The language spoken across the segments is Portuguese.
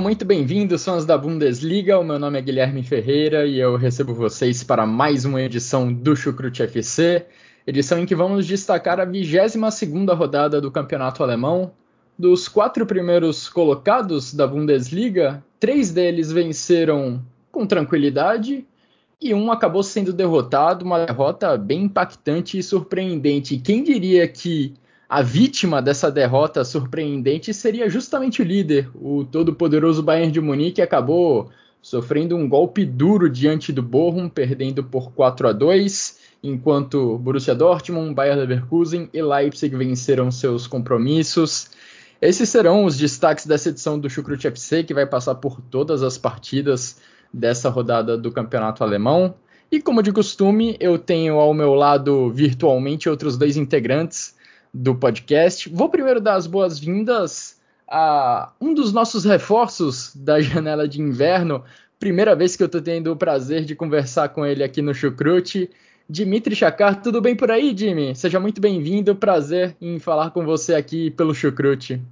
Sejam muito bem-vindos, sons da Bundesliga. O meu nome é Guilherme Ferreira e eu recebo vocês para mais uma edição do Chucrute FC, edição em que vamos destacar a 22ª rodada do Campeonato Alemão. Dos quatro primeiros colocados da Bundesliga, três deles venceram com tranquilidade e um acabou sendo derrotado, uma derrota bem impactante e surpreendente. Quem diria que a vítima dessa derrota surpreendente seria justamente o líder, o todo-poderoso Bayern de Munique, acabou sofrendo um golpe duro diante do Bochum, perdendo por 4 a 2, enquanto Borussia Dortmund, Bayern Leverkusen e Leipzig venceram seus compromissos. Esses serão os destaques dessa edição do Chucrute FC, que vai passar por todas as partidas dessa rodada do Campeonato Alemão. E como de costume, eu tenho ao meu lado virtualmente outros dois integrantes do podcast. Vou primeiro dar as boas-vindas a um dos nossos reforços da janela de inverno. Primeira vez que eu estou tendo o prazer de conversar com ele aqui no Chucrute. Dimitri Chakar, tudo bem por aí, Jimmy? Seja muito bem-vindo. Prazer em falar com você aqui pelo Chucrute.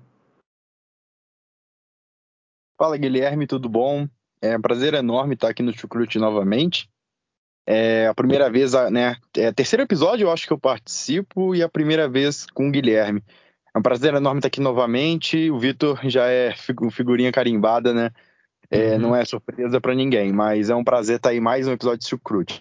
Fala, Guilherme, tudo bom? É um prazer enorme estar aqui no Chucrute novamente. É a primeira vez, né? É o terceiro episódio, eu acho que eu participo, e a primeira vez com o Guilherme. É um prazer enorme estar aqui novamente. O Vitor já é figurinha carimbada, né? É, uhum. Não é surpresa para ninguém, mas é um prazer estar aí mais um episódio de Sucrute.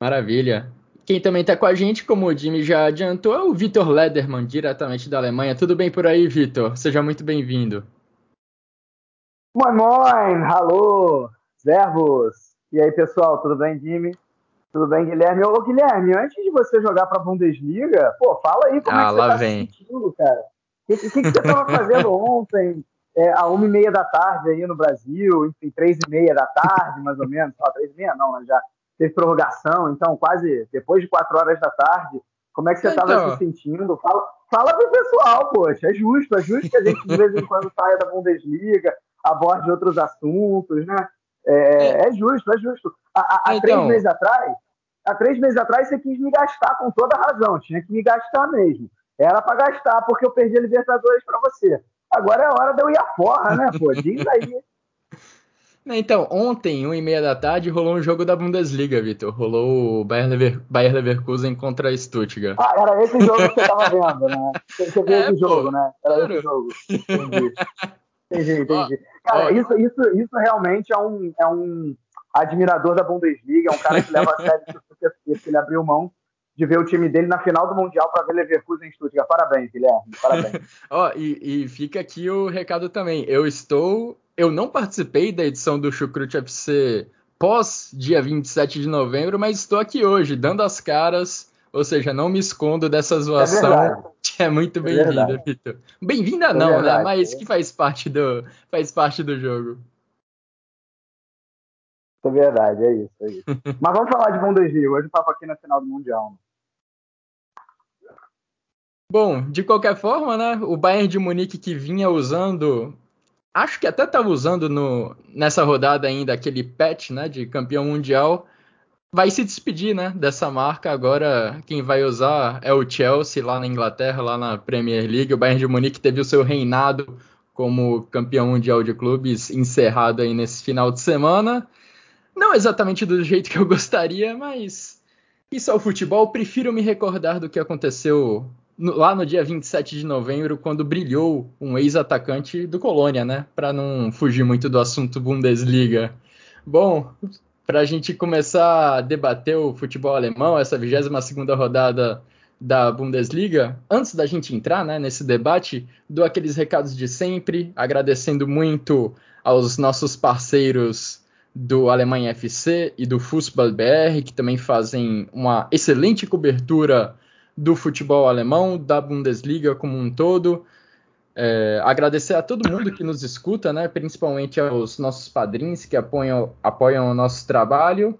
Maravilha. Quem também está com a gente, como o Jimmy já adiantou, é o Vitor Lederman, diretamente da Alemanha. Tudo bem por aí, Vitor? Seja muito bem-vindo. Moin, moin! Alô! Servus! E aí, pessoal, tudo bem, Jimmy? Tudo bem, Guilherme? Ô, Guilherme, antes de você jogar para a Bundesliga, pô, fala aí como ah, é que você tá vem. se sentindo, cara. O que, que, que, você estava fazendo ontem, é, a uma e meia da tarde aí no Brasil, enfim, três e meia da tarde, mais ou menos, ó, três e meia não, mas já teve prorrogação, então quase depois de quatro horas da tarde, como é que você estava então... se sentindo? Fala, fala pro pessoal, poxa, é justo, é justo que a gente de vez em quando saia da Bundesliga, aborde outros assuntos, né? É, é, é justo, é justo. Há, há então... três meses atrás, há três meses atrás você quis me gastar com toda razão, tinha que me gastar mesmo. Era para gastar porque eu perdi a Libertadores para você. Agora é hora de eu ir a porra, né, pô? Diz aí. Então, ontem, 1 e meia da tarde, rolou um jogo da Bundesliga, Vitor. Rolou o Bayern, Lever Bayern Leverkusen contra Stuttgart. Ah, era esse jogo que você tava vendo, né? Você viu é, esse jogo, né? Era claro. esse jogo. Entendi. Entendi, entendi. Cara, isso, isso, isso realmente é um, é um admirador da Bundesliga, é um cara que leva a sério isso, ele abriu mão de ver o time dele na final do Mundial para ver Leverkusen em Stuttgart. Parabéns, Guilherme. Parabéns. Ó, e, e, fica aqui o recado também. Eu estou. Eu não participei da edição do Chucrute FC pós dia 27 de novembro, mas estou aqui hoje, dando as caras ou seja, não me escondo dessa zoação, que é muito é bem-vinda, Vitor. Bem-vinda é não, né? né? Mas que faz parte do, faz parte do jogo. É verdade, é isso, é isso. Mas vamos falar de Bundesliga. Hoje o papo aqui na final do Mundial. Né? Bom, de qualquer forma, né? O Bayern de Munique que vinha usando, acho que até estava usando no, nessa rodada ainda aquele patch, né, de campeão mundial, vai se despedir, né, dessa marca. Agora quem vai usar é o Chelsea lá na Inglaterra, lá na Premier League. O Bayern de Munique teve o seu reinado como campeão mundial de clubes encerrado aí nesse final de semana. Não exatamente do jeito que eu gostaria, mas isso é o futebol. Prefiro me recordar do que aconteceu no, lá no dia 27 de novembro, quando brilhou um ex-atacante do Colônia, né? Para não fugir muito do assunto Bundesliga. Bom, para a gente começar a debater o futebol alemão, essa 22 segunda rodada da Bundesliga, antes da gente entrar né, nesse debate, dou aqueles recados de sempre, agradecendo muito aos nossos parceiros do Alemanha FC e do Fußball BR, que também fazem uma excelente cobertura do futebol alemão, da Bundesliga como um todo. É, agradecer a todo mundo que nos escuta, né, principalmente aos nossos padrinhos que apoiam, apoiam o nosso trabalho.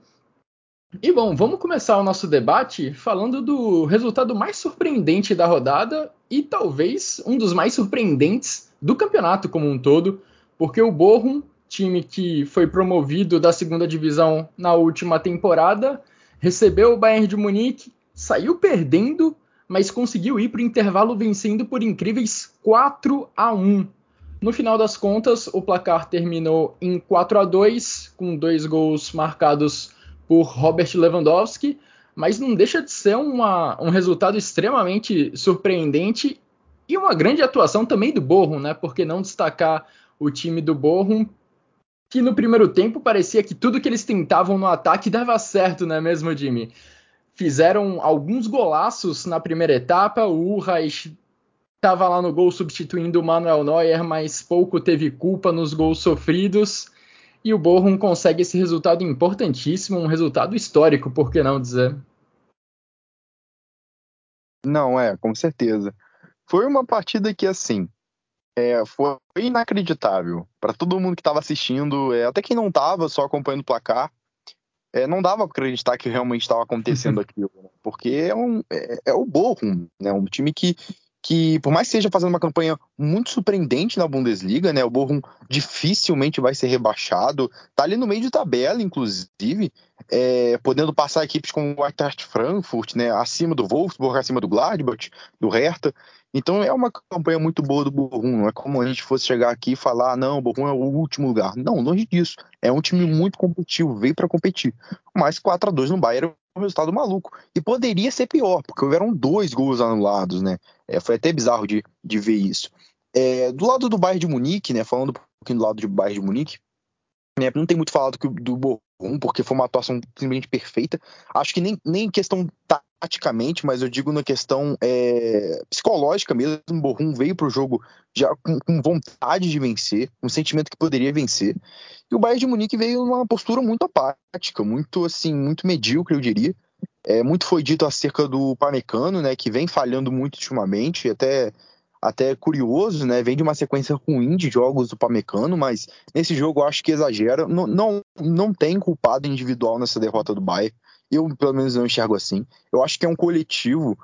E bom, vamos começar o nosso debate falando do resultado mais surpreendente da rodada e talvez um dos mais surpreendentes do campeonato como um todo, porque o Bochum time que foi promovido da segunda divisão na última temporada, recebeu o Bayern de Munique, saiu perdendo, mas conseguiu ir para o intervalo vencendo por incríveis 4 a 1. No final das contas, o placar terminou em 4 a 2, com dois gols marcados por Robert Lewandowski, mas não deixa de ser uma, um resultado extremamente surpreendente e uma grande atuação também do Bochum, né? Por que não destacar o time do Bochum que no primeiro tempo parecia que tudo que eles tentavam no ataque dava certo, não é mesmo, Jimmy? Fizeram alguns golaços na primeira etapa, o Urrais estava lá no gol substituindo o Manuel Neuer, mas pouco teve culpa nos gols sofridos. E o Bochum consegue esse resultado importantíssimo, um resultado histórico, por que não dizer? Não, é, com certeza. Foi uma partida que, assim, é, foi inacreditável para todo mundo que estava assistindo, é, até quem não estava, só acompanhando o placar. É, não dava para acreditar que realmente estava acontecendo aquilo, né? porque é, um, é, é, o Bochum, né? um time que, que, por mais que esteja fazendo uma campanha muito surpreendente na Bundesliga, né? o Bochum dificilmente vai ser rebaixado, tá ali no meio de tabela, inclusive, é, podendo passar equipes como o Eintracht Frankfurt, né? acima do Wolfsburg, acima do Gladbach, do Hertha, então é uma campanha muito boa do Borrom. Não é como a gente fosse chegar aqui e falar, ah, não, o Borrom é o último lugar. Não, longe disso. É um time muito competitivo, veio para competir. Mas 4 a 2 no Bayern é um resultado maluco. E poderia ser pior, porque houveram dois gols anulados, né? É, foi até bizarro de, de ver isso. É, do lado do Bayern de Munique, né? Falando um pouquinho do lado do Bayern de Munique, né, não tem muito falado do, Borrom, porque foi uma atuação simplesmente perfeita. Acho que nem, nem questão taticamente, mas eu digo na questão é, psicológica mesmo. O Borrom veio para o jogo já com, com, vontade de vencer, um sentimento que poderia vencer. E o Bayern de Munique veio numa postura muito apática, muito assim, muito medíocre, eu diria. É, muito foi dito acerca do Pamecano, né, que vem falhando muito ultimamente, até até curioso, né? Vem de uma sequência ruim de jogos do Pamecano, mas nesse jogo eu acho que exagera. Não, não, não tem culpado individual nessa derrota do Bayern. Eu, pelo menos, não enxergo assim. Eu acho que é um coletivo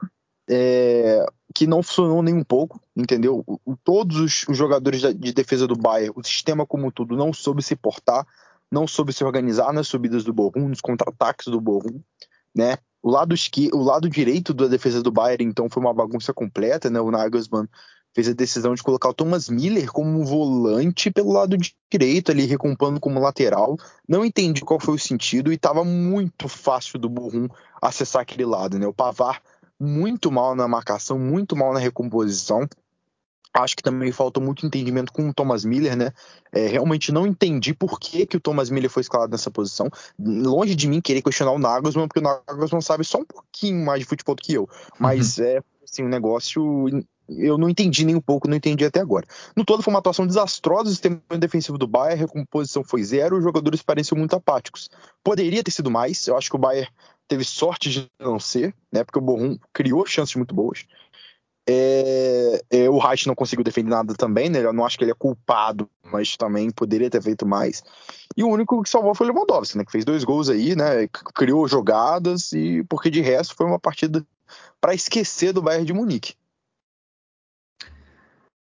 é, que não funcionou nem um pouco, entendeu? O, todos os, os jogadores de defesa do Bayern, o sistema como tudo, não soube se portar, não soube se organizar nas subidas do Borrom, nos contra-ataques do Borrom, né? O lado, esqui, o lado direito da defesa do Bayern, então, foi uma bagunça completa, né? O Nagelsmann fez a decisão de colocar o Thomas Miller como volante pelo lado direito, ali recompondo como lateral. Não entendi qual foi o sentido e estava muito fácil do Burrum acessar aquele lado, né? O Pavar muito mal na marcação, muito mal na recomposição. Acho que também faltou muito entendimento com o Thomas Miller, né? É, realmente não entendi por que, que o Thomas Miller foi escalado nessa posição. Longe de mim querer questionar o Nagelsmann, porque o Nagelsmann sabe só um pouquinho mais de futebol do que eu. Mas uhum. é assim, um negócio eu não entendi nem um pouco, não entendi até agora. No todo, foi uma atuação desastrosa, o sistema defensivo do Bayern, a recomposição foi zero, os jogadores pareciam muito apáticos. Poderia ter sido mais, eu acho que o Bayern teve sorte de não ser, né, porque o Borrom criou chances muito boas. É, é, o Reich não conseguiu defender nada também, né? Eu não acho que ele é culpado, mas também poderia ter feito mais. E o único que salvou foi o Lewandowski, né? Que fez dois gols aí, né? Criou jogadas e porque de resto foi uma partida para esquecer do Bayern de Munique.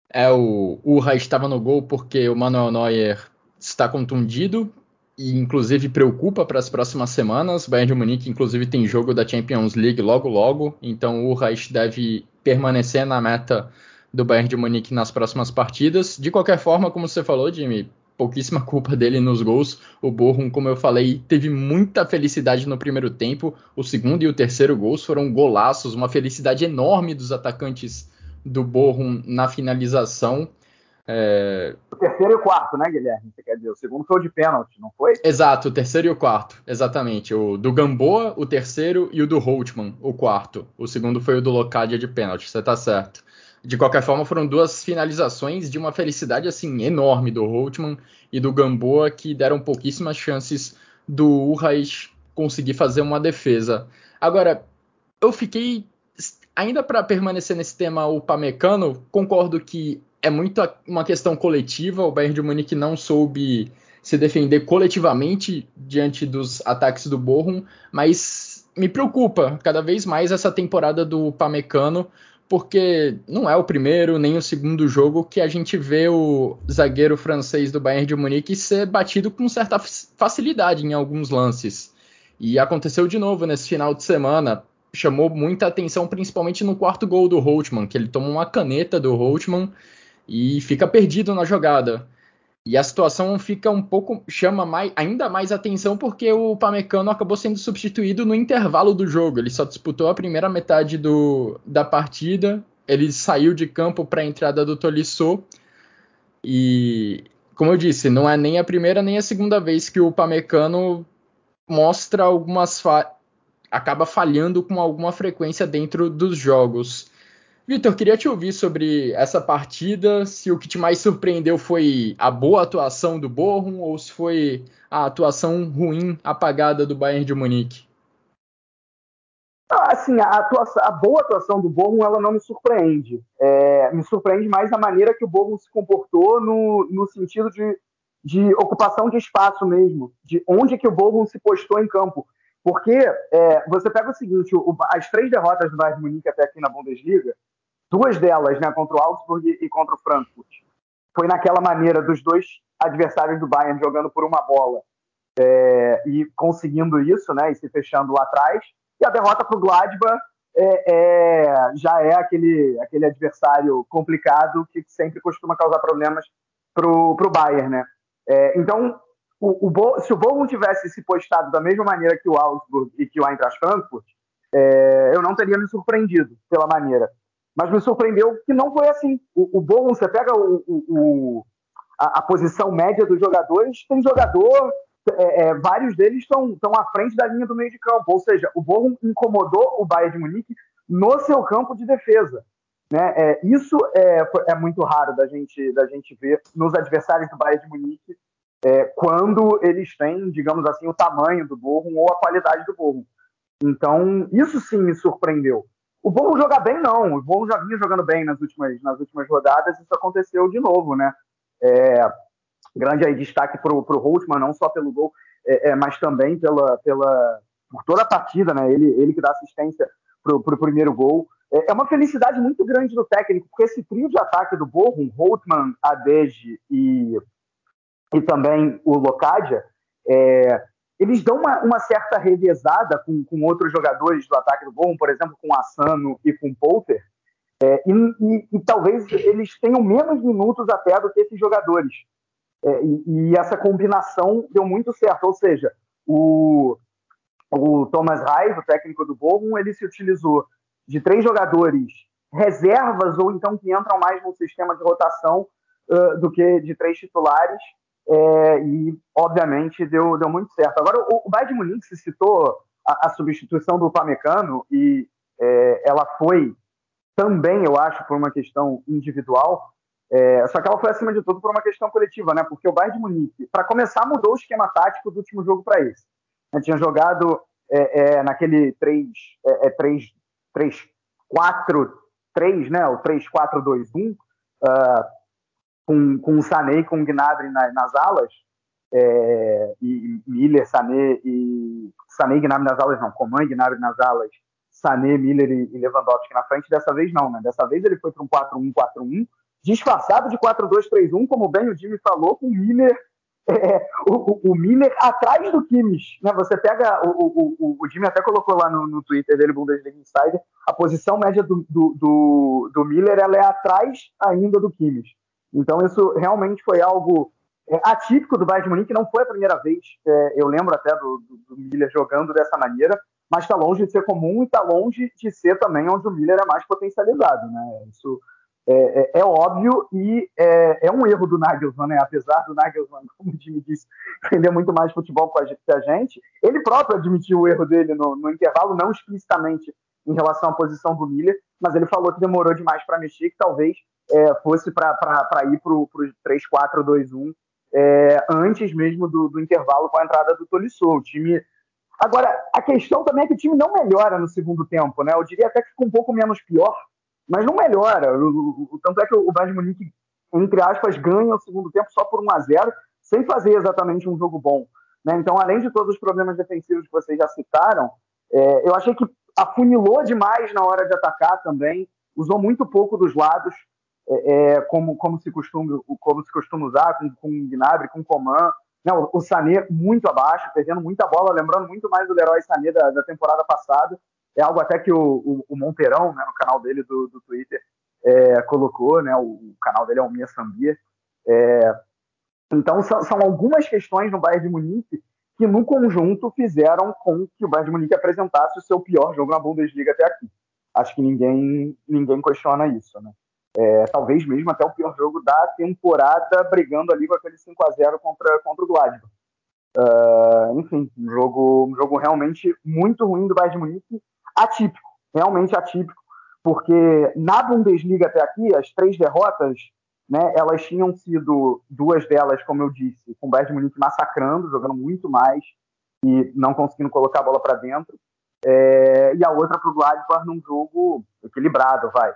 É o Urra estava no gol porque o Manuel Neuer está contundido e inclusive preocupa para as próximas semanas. Bayern de Munique inclusive tem jogo da Champions League logo logo, então o Urra deve permanecer na meta do Bayern de Munique nas próximas partidas. De qualquer forma, como você falou, Jimmy, pouquíssima culpa dele nos gols. O Borrom, como eu falei, teve muita felicidade no primeiro tempo. O segundo e o terceiro gols foram golaços, uma felicidade enorme dos atacantes do Borrom na finalização. É... O terceiro e o quarto, né, Guilherme? Você quer dizer, o segundo foi o de pênalti, não foi? Exato, o terceiro e o quarto, exatamente. O do Gamboa, o terceiro, e o do Holtman, o quarto. O segundo foi o do Locadia de pênalti, você tá certo. De qualquer forma, foram duas finalizações de uma felicidade assim enorme do Holtman e do Gamboa que deram pouquíssimas chances do Urrais conseguir fazer uma defesa. Agora, eu fiquei ainda para permanecer nesse tema o Pamecano, concordo que é muito uma questão coletiva, o Bayern de Munique não soube se defender coletivamente diante dos ataques do Bochum, mas me preocupa cada vez mais essa temporada do Pamecano, porque não é o primeiro nem o segundo jogo que a gente vê o zagueiro francês do Bayern de Munique ser batido com certa facilidade em alguns lances. E aconteceu de novo nesse final de semana. Chamou muita atenção, principalmente no quarto gol do Holtman, que ele toma uma caneta do Holtman e fica perdido na jogada. E a situação fica um pouco. chama mais, ainda mais atenção porque o Pamecano acabou sendo substituído no intervalo do jogo. Ele só disputou a primeira metade do, da partida. Ele saiu de campo para a entrada do Tolisso. E, como eu disse, não é nem a primeira nem a segunda vez que o Pamecano mostra algumas. Fa acaba falhando com alguma frequência dentro dos jogos. Vitor, queria te ouvir sobre essa partida, se o que te mais surpreendeu foi a boa atuação do Bochum ou se foi a atuação ruim, apagada do Bayern de Munique. Ah, assim, a, atuação, a boa atuação do Bochum, ela não me surpreende. É, me surpreende mais a maneira que o Bochum se comportou no, no sentido de, de ocupação de espaço mesmo, de onde que o Bochum se postou em campo. Porque é, você pega o seguinte, o, as três derrotas do Bayern de Munique até aqui na Bundesliga, duas delas, né, contra o Augsburg e contra o Frankfurt. Foi naquela maneira dos dois adversários do Bayern jogando por uma bola é, e conseguindo isso, né, e se fechando lá atrás. E a derrota para o Gladbach é, é, já é aquele, aquele adversário complicado que sempre costuma causar problemas para o Bayern, né? É, então, o, o, se o Bochum tivesse se postado da mesma maneira que o Augsburg e que o Eintracht Frankfurt, é, eu não teria me surpreendido pela maneira. Mas me surpreendeu que não foi assim. O, o você pega o, o, a, a, posição média dos jogadores, tem jogador, é, é, vários deles estão à frente da linha do meio de campo. Ou seja, o Bochum incomodou o Bayern de Munique no seu campo de defesa. Né? É, isso é, é muito raro da gente, da gente ver nos adversários do Bayern de Munique é, quando eles têm, digamos assim, o tamanho do Bochum ou a qualidade do Bochum. Então, isso sim me surpreendeu. O Bochum jogar bem, não. O Bochum já vinha jogando bem nas últimas, nas últimas rodadas, isso aconteceu de novo, né? É, grande aí destaque para o Holtman, não só pelo gol, é, é, mas também pela, pela, por toda a partida, né? Ele, ele que dá assistência para o primeiro gol. É, é uma felicidade muito grande do técnico, porque esse trio de ataque do Bochum, Holtman, Adege e, e também o Locadia, é, eles dão uma, uma certa revezada com, com, outros jogadores do ataque do Bochum, por exemplo, com Assano e com Polter, é, e, e, e, talvez eles tenham menos minutos até do que esses jogadores. É, e, e, essa combinação deu muito certo, ou seja, o, o Thomas Reis, o técnico do Bochum, ele se utilizou de três jogadores reservas ou então que entram mais no sistema de rotação uh, do que de três titulares é, e, obviamente, deu, deu muito certo. Agora, o, o Bayern de Munique se citou a, a substituição do Pamecano e é, ela foi também, eu acho, por uma questão individual, é, só que ela foi, acima de tudo, por uma questão coletiva, né? Porque o Bayern de Munique, para começar, mudou o esquema tático do último jogo para esse. Gente tinha jogado é, é, naquele 3, é, 3, 3, 4, 3, né? O 3, 4, 2, 1. Uh, com, com o Sané e com o Gnabry nas, nas alas, é, e, e Miller, Sané e Sané e Gnabry nas alas, não, Coman e Gnabry nas alas, Sané, Miller e, e Lewandowski na frente, dessa vez não, né? Dessa vez ele foi para um 4-1-4-1, disfarçado de 4-2-3-1, como bem o Jimmy falou, com o Miller é, o, o, Miller atrás do Kimmich. Né? Você pega, o, o, o Jimmy até colocou lá no, no Twitter dele, Bundesliga Insider, a posição média do, do, do, do Miller ela é atrás ainda do Kimmich. Então, isso realmente foi algo é, atípico do Bayern de Munique, não foi a primeira vez, é, eu lembro até do, do, do, Miller jogando dessa maneira, mas está longe de ser comum e está longe de ser também onde o Miller é mais potencializado, né? Isso é, é, é óbvio e é, é, um erro do Nagelsmann, né? Apesar do Nagelsmann, como o Jimmy disse, entender muito mais futebol com a gente, que a gente, ele próprio admitiu o erro dele no, no intervalo, não explicitamente em relação à posição do Miller, mas ele falou que demorou demais para mexer, que talvez é, fosse para ir para o 3-4-2-1 é, antes mesmo do, do, intervalo com a entrada do Tolisso. O time. Agora, a questão também é que o time não melhora no segundo tempo, né? Eu diria até que fica um pouco menos pior, mas não melhora. O, o, tanto é que o Bayern Munique, entre aspas, ganha o segundo tempo só por 1 a 0 sem fazer exatamente um jogo bom. Né? Então, além de todos os problemas defensivos que vocês já citaram, é, eu achei que afunilou demais na hora de atacar também, usou muito pouco dos lados, é, é como, como, se costuma, como se costuma usar, com, com o Gnabry, com o Coman. Né? O, Sané muito abaixo, perdendo muita bola, lembrando muito mais do Leroy Sané da, da temporada passada. É algo até que o, o, o Monteirão, né, no canal dele do, do Twitter, é, colocou, né, o, o, canal dele é o Mia Sambia. É, então, são, são, algumas questões no Bayern de Munique que, no conjunto, fizeram com que o Bayern de Munique apresentasse o seu pior jogo na Bundesliga até aqui. Acho que ninguém, ninguém questiona isso, né? É, talvez mesmo até o pior jogo da temporada, brigando ali com aquele 5 a 0 contra, contra o Gladbach. Uh, enfim, um jogo, um jogo realmente muito ruim do Bayern de Munique, atípico, realmente atípico, porque na Bundesliga até aqui, as três derrotas né, elas tinham sido duas delas, como eu disse, com o Bayern de Munique massacrando, jogando muito mais e não conseguindo colocar a bola para dentro. É, e a outra para o Gladbach num jogo equilibrado, vai.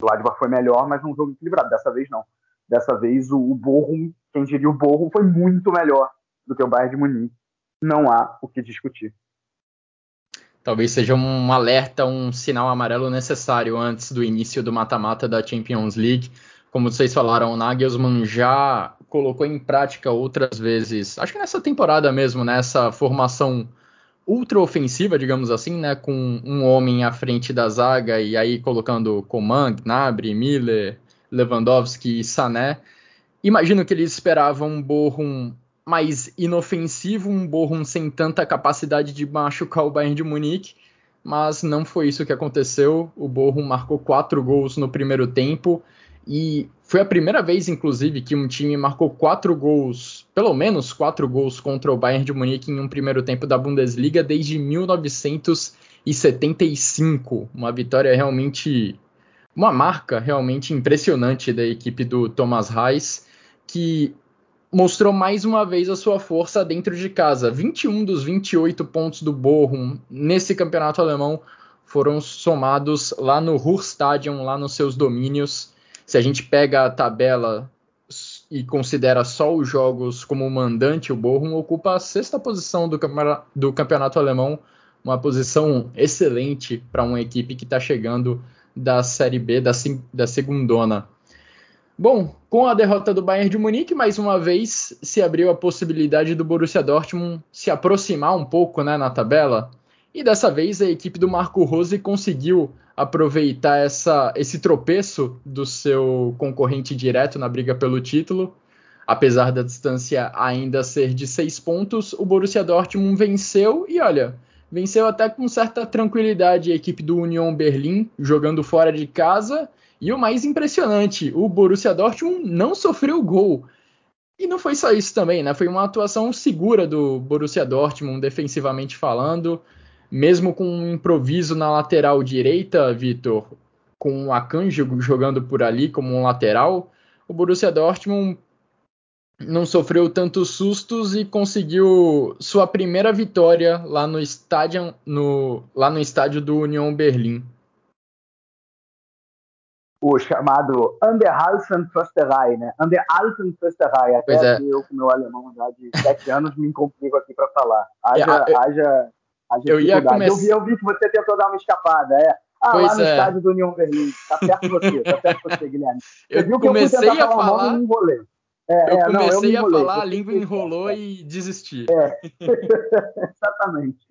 Gladbach foi melhor, mas num jogo equilibrado. Dessa vez não. Dessa vez o, o Bochum, quem diria o Bochum, foi muito melhor do que o Bayern de Munique. Não há o que discutir. Talvez seja um alerta, um sinal amarelo necessário antes do início do mata-mata da Champions League como vocês falaram, o Nagelsmann já colocou em prática outras vezes, acho que nessa temporada mesmo, nessa né, formação ultra ofensiva, digamos assim, né, com um homem à frente da zaga e aí colocando Coman, Gnabry, Miller, Lewandowski e Sané. Imagino que eles esperavam um Bochum mais inofensivo, um Bochum sem tanta capacidade de machucar o Bayern de Munique, mas não foi isso que aconteceu. O Bochum marcou quatro gols no primeiro tempo e foi a primeira vez, inclusive, que um time marcou quatro gols, pelo menos quatro gols contra o Bayern de Munique em um primeiro tempo da Bundesliga desde 1975. Uma vitória realmente, uma marca realmente impressionante da equipe do Thomas Reis, que mostrou mais uma vez a sua força dentro de casa. 21 dos 28 pontos do Bochum nesse campeonato alemão foram somados lá no Ruhrstadion, lá nos seus domínios. Se a gente pega a tabela e considera só os jogos como mandante, o Bochum ocupa a sexta posição do, do campeonato alemão, uma posição excelente para uma equipe que está chegando da Série B, da, da segundona. Bom, com a derrota do Bayern de Munique, mais uma vez se abriu a possibilidade do Borussia Dortmund se aproximar um pouco né, na tabela. E dessa vez a equipe do Marco Rose conseguiu aproveitar essa, esse tropeço do seu concorrente direto na briga pelo título. Apesar da distância ainda ser de seis pontos, o Borussia Dortmund venceu e olha, venceu até com certa tranquilidade a equipe do Union Berlim, jogando fora de casa. E o mais impressionante, o Borussia Dortmund não sofreu gol. E não foi só isso também, né? Foi uma atuação segura do Borussia Dortmund, defensivamente falando mesmo com um improviso na lateral direita, Vitor, com o Akanji jogando por ali como um lateral, o Borussia Dortmund não sofreu tantos sustos e conseguiu sua primeira vitória lá no estádio, no, lá no estádio do Union Berlim. O chamado Anderhalsen Försterei, né? Anderhalsen Försterei. Até é. eu, com meu alemão já de sete anos, me complico aqui para falar. Haja, é, haja eu ia começar... Eu vi, eu vi que você tentou dar uma escapada, é. Ah, pois lá no é. estádio do União Berlim. Tá perto de você, tá perto de você, Guilherme. Você eu comecei a falar... Nome, eu É, eu é, comecei não, eu a falar, a língua enrolou e desisti. É, exatamente.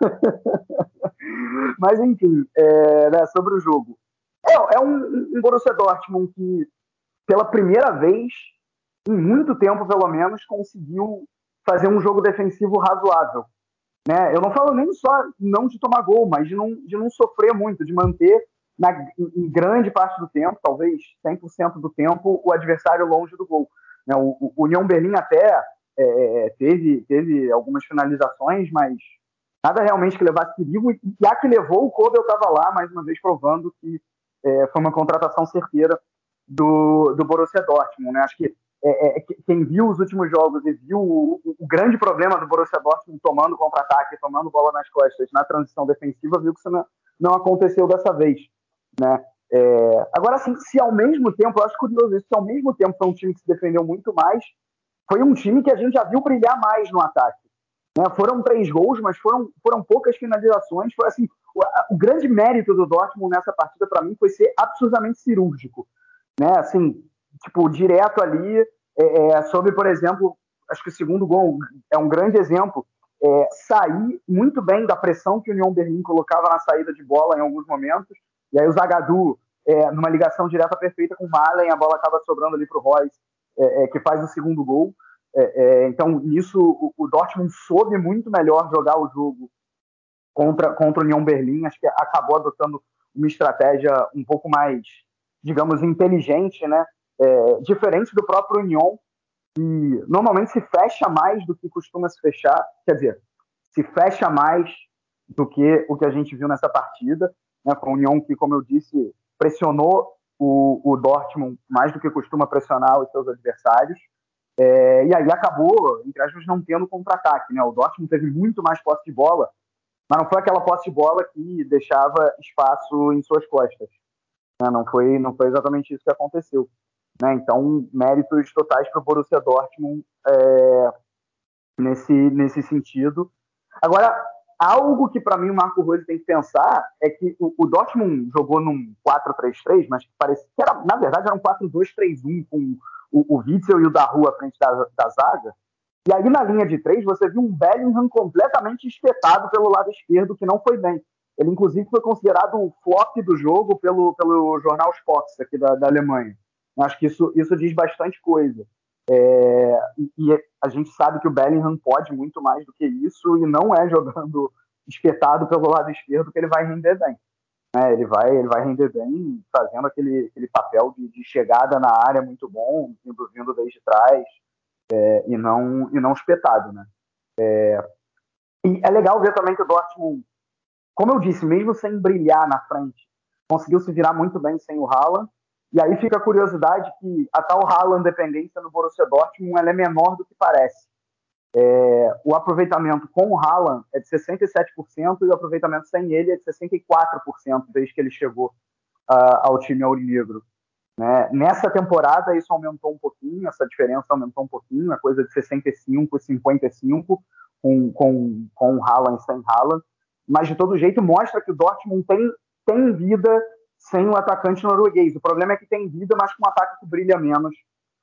Mas, enfim, é, né, sobre o jogo. É, é um, um Borussia Dortmund que, pela primeira vez, em muito tempo pelo menos, conseguiu fazer um jogo defensivo razoável. Né? Eu não falo nem só não de tomar gol, mas de não, de não sofrer muito, de manter na, em grande parte do tempo, talvez 100% do tempo, o adversário longe do gol. Né? O, o União Berlim até é, é, teve, teve algumas finalizações, mas nada realmente que levasse perigo. E a que levou, o Kobe estava lá, mais uma vez provando que é, foi uma contratação certeira do, do Borussia Dortmund. Né? Acho que é, é, quem viu os últimos jogos e viu o, o grande problema do Borussia Dortmund tomando contra-ataque, tomando bola nas costas na transição defensiva, viu que isso não, não aconteceu dessa vez. Né? É, agora, assim, se ao mesmo tempo, eu acho curioso isso, se ao mesmo tempo foi um time que se defendeu muito mais, foi um time que a gente já viu brilhar mais no ataque. Né? Foram três gols, mas foram, foram poucas finalizações. Foi assim, o, o grande mérito do Dortmund nessa partida, para mim, foi ser absurdamente cirúrgico. Né? Assim, tipo, direto ali, é, é, sobre, por exemplo, acho que o segundo gol é um grande exemplo, é, sair muito bem da pressão que o União Berlim colocava na saída de bola em alguns momentos, e aí o Zagadou, é, numa ligação direta perfeita com o Malen, a bola acaba sobrando ali para o Royce, é, é, que faz o segundo gol. Então, nisso, o, o, Dortmund soube muito melhor jogar o jogo contra, contra o União Berlim, acho que acabou adotando uma estratégia um pouco mais, digamos, inteligente, né? É, diferente do próprio Union, que normalmente se fecha mais do que costuma se fechar, quer dizer, se fecha mais do que o que a gente viu nessa partida, né, com o Union que, como eu disse, pressionou o, o Dortmund mais do que costuma pressionar os seus adversários, é, e aí acabou, entre aspas, não tendo contra-ataque. Né? O Dortmund teve muito mais posse de bola, mas não foi aquela posse de bola que deixava espaço em suas costas. Né? Não, foi, não foi exatamente isso que aconteceu. Né? Então, méritos totais para o Borussia Dortmund é, nesse, nesse sentido. Agora, algo que para mim o Marco Rose tem que pensar é que o, o Dortmund jogou num 4-3-3, mas parece que era, na verdade era um 4-2-3-1 com o, o Witzel e o Daru à frente da, da zaga. E aí na linha de três você viu um Bellingham completamente espetado pelo lado esquerdo, que não foi bem. Ele inclusive foi considerado o flop do jogo pelo, pelo jornal Spox aqui da, da Alemanha. Acho que isso, isso diz bastante coisa. É, e a gente sabe que o Bellingham pode muito mais do que isso e não é jogando espetado pelo lado esquerdo que ele vai render bem. É, ele, vai, ele vai render bem fazendo aquele, aquele papel de, de chegada na área muito bom, vindo, vindo desde trás é, e, não, e não espetado. Né? É, e é legal ver também que o Dortmund, como eu disse, mesmo sem brilhar na frente, conseguiu se virar muito bem sem o Haaland e aí fica a curiosidade que a tal Haaland dependência no Borussia Dortmund é menor do que parece. É, o aproveitamento com o Haaland é de 67% e o aproveitamento sem ele é de 64% desde que ele chegou uh, ao time aurinegro. Né? Nessa temporada isso aumentou um pouquinho, essa diferença aumentou um pouquinho, é coisa de 65 e 55 com, com, com o Haaland e sem Haaland, mas de todo jeito mostra que o Dortmund tem, tem vida sem o atacante norueguês. O problema é que tem vida, mas com um ataque que brilha menos,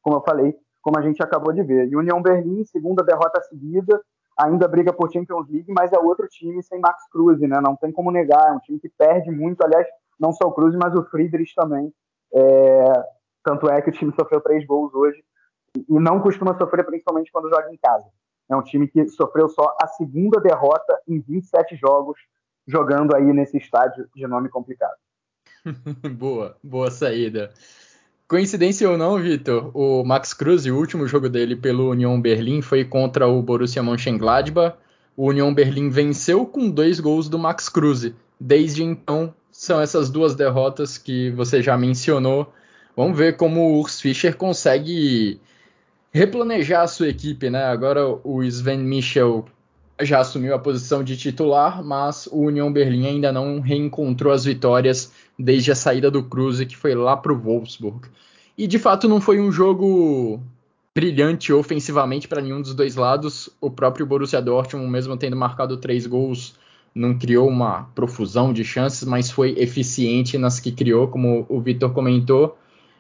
como eu falei, como a gente acabou de ver. União Berlim, segunda derrota seguida, ainda briga por Champions League, mas é outro time sem Max Cruz, né? Não tem como negar, é um time que perde muito, aliás, não só o Cruz, mas o Friedrich também. É... Tanto é que o time sofreu três gols hoje e não costuma sofrer, principalmente quando joga em casa. É um time que sofreu só a segunda derrota em 27 jogos, jogando aí nesse estádio de nome complicado. boa, boa saída. Coincidência ou não, Vitor, o Max Cruz, o último jogo dele pelo Union Berlim foi contra o Borussia Mönchengladbach. O Union Berlim venceu com dois gols do Max Cruz. Desde então, são essas duas derrotas que você já mencionou. Vamos ver como o Urs Fischer consegue replanejar a sua equipe, né? Agora o Sven Michel já assumiu a posição de titular, mas o União Berlim ainda não reencontrou as vitórias desde a saída do Cruze, que foi lá para o Wolfsburg. E de fato não foi um jogo brilhante ofensivamente para nenhum dos dois lados. O próprio Borussia Dortmund, mesmo tendo marcado três gols, não criou uma profusão de chances, mas foi eficiente nas que criou, como o Vitor comentou.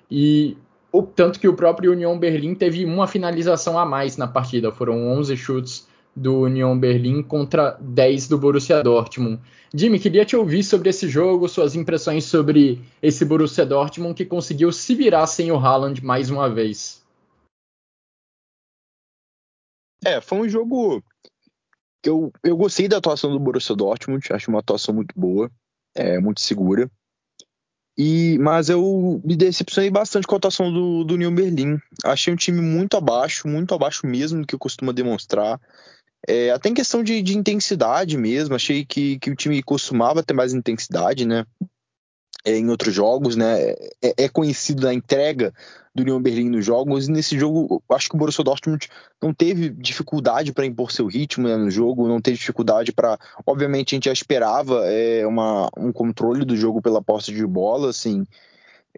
E o tanto que o próprio União Berlim teve uma finalização a mais na partida, foram 11 chutes do Union Berlim contra 10 do Borussia Dortmund. Jimmy, queria te ouvir sobre esse jogo, suas impressões sobre esse Borussia Dortmund que conseguiu se virar sem o Haaland mais uma vez. É, foi um jogo que eu, eu gostei da atuação do Borussia Dortmund, acho uma atuação muito boa, é, muito segura. E, mas eu me decepcionei bastante com a atuação do, do Union Berlim. Achei um time muito abaixo, muito abaixo mesmo do que costuma demonstrar. É, até em questão de, de, intensidade mesmo, achei que, que o time costumava ter mais intensidade, né? é, em outros jogos, né? É, é, conhecido da entrega do Union Berlim nos jogos, e nesse jogo acho que o Borussia Dortmund não teve dificuldade para impor seu ritmo né, no jogo, não teve dificuldade para. Obviamente a gente já esperava é, uma, um controle do jogo pela posse de bola, assim.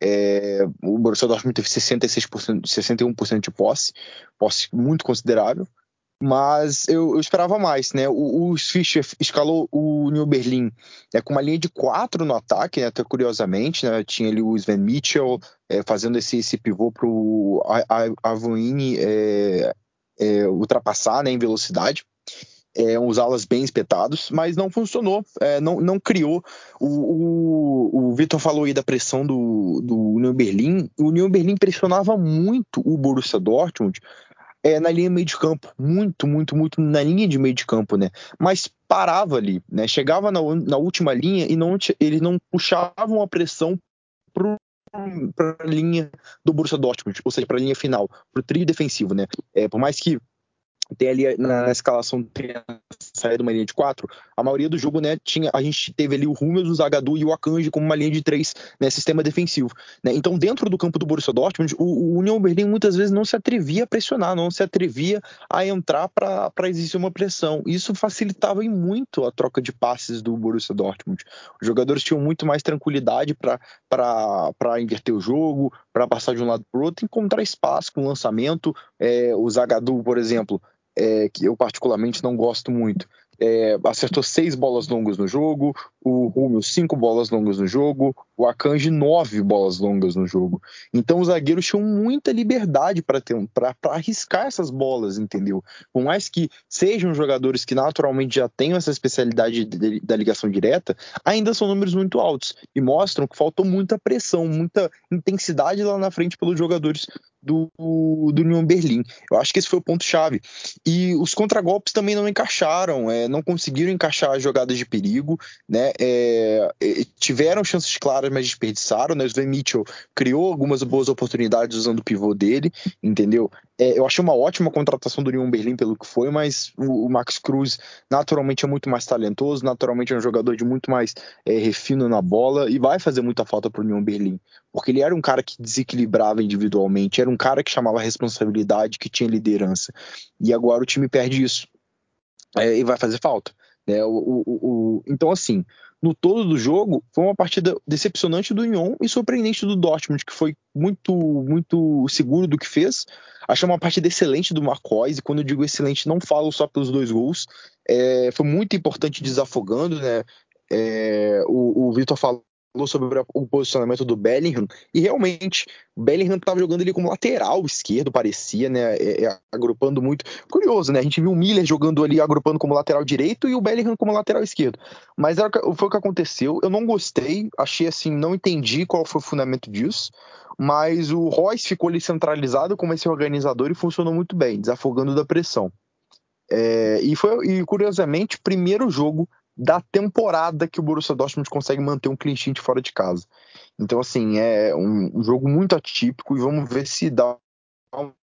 É, o Borussia Dortmund teve 66%, 61% de posse, posse muito considerável mas eu, eu, esperava mais, né? O, o Fischer escalou o New Berlin é, com uma linha de quatro no ataque, né? até curiosamente, né? Tinha ali o Sven Mitchell é, fazendo esse, esse pivô para o Avoine é, é, ultrapassar né, em velocidade. É, uns alas bem espetados, mas não funcionou, é, não, não criou. O, o, o Vitor falou aí da pressão do, do Union Berlim. O Union Berlim pressionava muito o Borussia Dortmund, é, na linha meio de campo, muito, muito, muito na linha de meio de campo, né? Mas parava ali, né? Chegava na, na última linha e não, eles não puxavam a pressão para a linha do Borussia Dortmund, ou seja, para a linha final, para o trio defensivo, né? É, por mais que tem ali na, escalação sair de uma linha de quatro, a maioria do jogo, né, tinha, a gente teve ali o Hummels, o Zagadou e o Akanji como uma linha de três, né, sistema defensivo, né? Então, dentro do campo do Borussia Dortmund, o, o Union Berlim muitas vezes não se atrevia a pressionar, não se atrevia a entrar para exercer uma pressão. Isso facilitava muito a troca de passes do Borussia Dortmund. Os jogadores tinham muito mais tranquilidade para inverter o jogo, para passar de um lado para o outro, encontrar espaço com lançamento. É, o Zagadou, por exemplo, é, que eu particularmente não gosto muito. É, acertou seis bolas longas no jogo, o Rúmio cinco bolas longas no jogo, o Akanji nove bolas longas no jogo. Então os zagueiros tinham muita liberdade para arriscar essas bolas, entendeu? Por mais que sejam jogadores que naturalmente já tenham essa especialidade de, de, da ligação direta, ainda são números muito altos e mostram que faltou muita pressão, muita intensidade lá na frente pelos jogadores do, do Union Berlim. Eu acho que esse foi o ponto-chave. E os contragolpes também não encaixaram, é, não conseguiram encaixar as jogadas de perigo, né? É, é, tiveram chances claras, mas desperdiçaram, né? O Sven Mitchell criou algumas boas oportunidades usando o pivô dele, entendeu? É, eu achei uma ótima contratação do Union Berlim pelo que foi, mas o, o, Max Cruz naturalmente é muito mais talentoso, naturalmente é um jogador de muito mais é, refino na bola e vai fazer muita falta para o Union Berlim, porque ele era um cara que desequilibrava individualmente, era um cara que chamava responsabilidade, que tinha liderança. E agora o time perde isso é, e vai fazer falta. Né? O, o, o, então, assim, no todo do jogo, foi uma partida decepcionante do Union e surpreendente do Dortmund, que foi muito, muito seguro do que fez. Achei uma partida excelente do Marcois, e quando eu digo excelente, não falo só pelos dois gols. É, foi muito importante desafogando, né? É, o, o Vitor falou falou sobre o posicionamento do Bellingham, e realmente, o Bellingham estava jogando ele como lateral esquerdo, parecia, né, é, é, agrupando muito. Curioso, né, a gente viu o Miller jogando ali, agrupando como lateral direito, e o Bellingham como lateral esquerdo. Mas era, foi o que aconteceu, eu não gostei, achei assim, não entendi qual foi o fundamento disso, mas o Royce ficou ali centralizado como esse organizador e funcionou muito bem, desafogando da pressão. É, e foi, e curiosamente, primeiro jogo da temporada que o Borussia Dortmund consegue manter um clean sheet fora de casa. Então, assim, é um, um jogo muito atípico e vamos ver se dá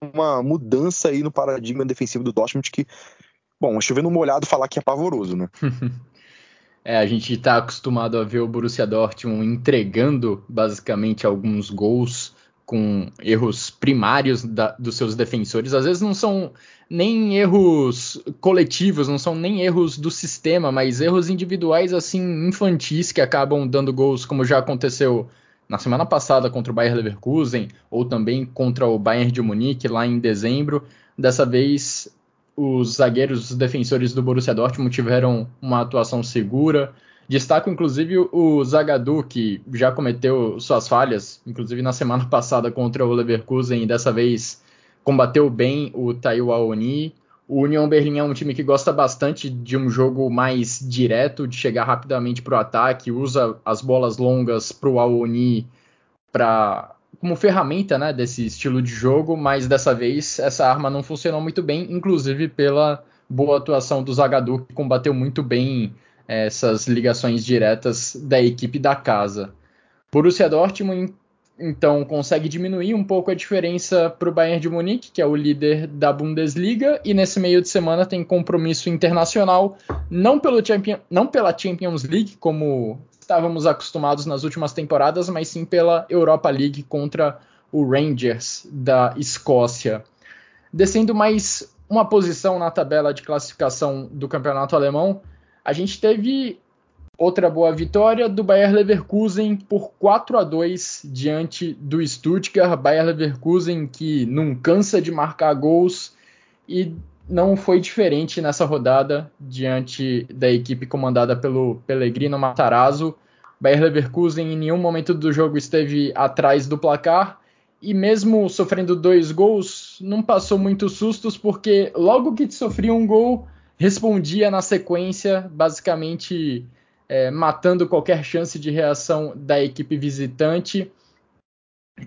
uma mudança aí no paradigma defensivo do Dortmund que, bom, chovendo molhado falar que é pavoroso, né? É, a gente está acostumado a ver o Borussia Dortmund entregando basicamente alguns gols com erros primários da, dos seus defensores. Às vezes não são nem erros coletivos, não são nem erros do sistema, mas erros individuais assim infantis que acabam dando gols, como já aconteceu na semana passada contra o Bayern Leverkusen ou também contra o Bayern de Munique lá em dezembro. Dessa vez os zagueiros, os defensores do Borussia Dortmund tiveram uma atuação segura, Destaco, inclusive, o Zagadou, que já cometeu suas falhas, inclusive na semana passada contra o Leverkusen, e dessa vez combateu bem o Taiwo Aoni. O Union Berlin é um time que gosta bastante de um jogo mais direto, de chegar rapidamente para o ataque, usa as bolas longas para o Aoni pra, como ferramenta né, desse estilo de jogo, mas dessa vez essa arma não funcionou muito bem, inclusive pela boa atuação do Zagadou, que combateu muito bem essas ligações diretas da equipe da casa. Borussia Dortmund então consegue diminuir um pouco a diferença para o Bayern de Munique, que é o líder da Bundesliga, e nesse meio de semana tem compromisso internacional, não, pelo Champion, não pela Champions League, como estávamos acostumados nas últimas temporadas, mas sim pela Europa League contra o Rangers da Escócia. Descendo mais uma posição na tabela de classificação do campeonato alemão, a gente teve outra boa vitória do Bayer Leverkusen por 4 a 2 diante do Stuttgart. Bayer Leverkusen que não cansa de marcar gols e não foi diferente nessa rodada diante da equipe comandada pelo Pellegrino Matarazzo. Bayer Leverkusen em nenhum momento do jogo esteve atrás do placar e mesmo sofrendo dois gols, não passou muitos sustos porque logo que sofria um gol, respondia na sequência, basicamente é, matando qualquer chance de reação da equipe visitante.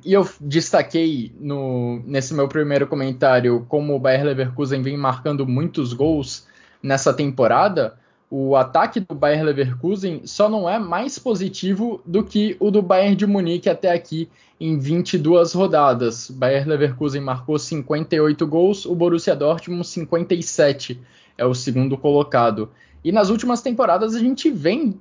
E eu destaquei no, nesse meu primeiro comentário como o Bayer Leverkusen vem marcando muitos gols nessa temporada. O ataque do Bayer Leverkusen só não é mais positivo do que o do Bayern de Munique até aqui em 22 rodadas. Bayer Leverkusen marcou 58 gols, o Borussia Dortmund 57, é o segundo colocado. E nas últimas temporadas a gente vem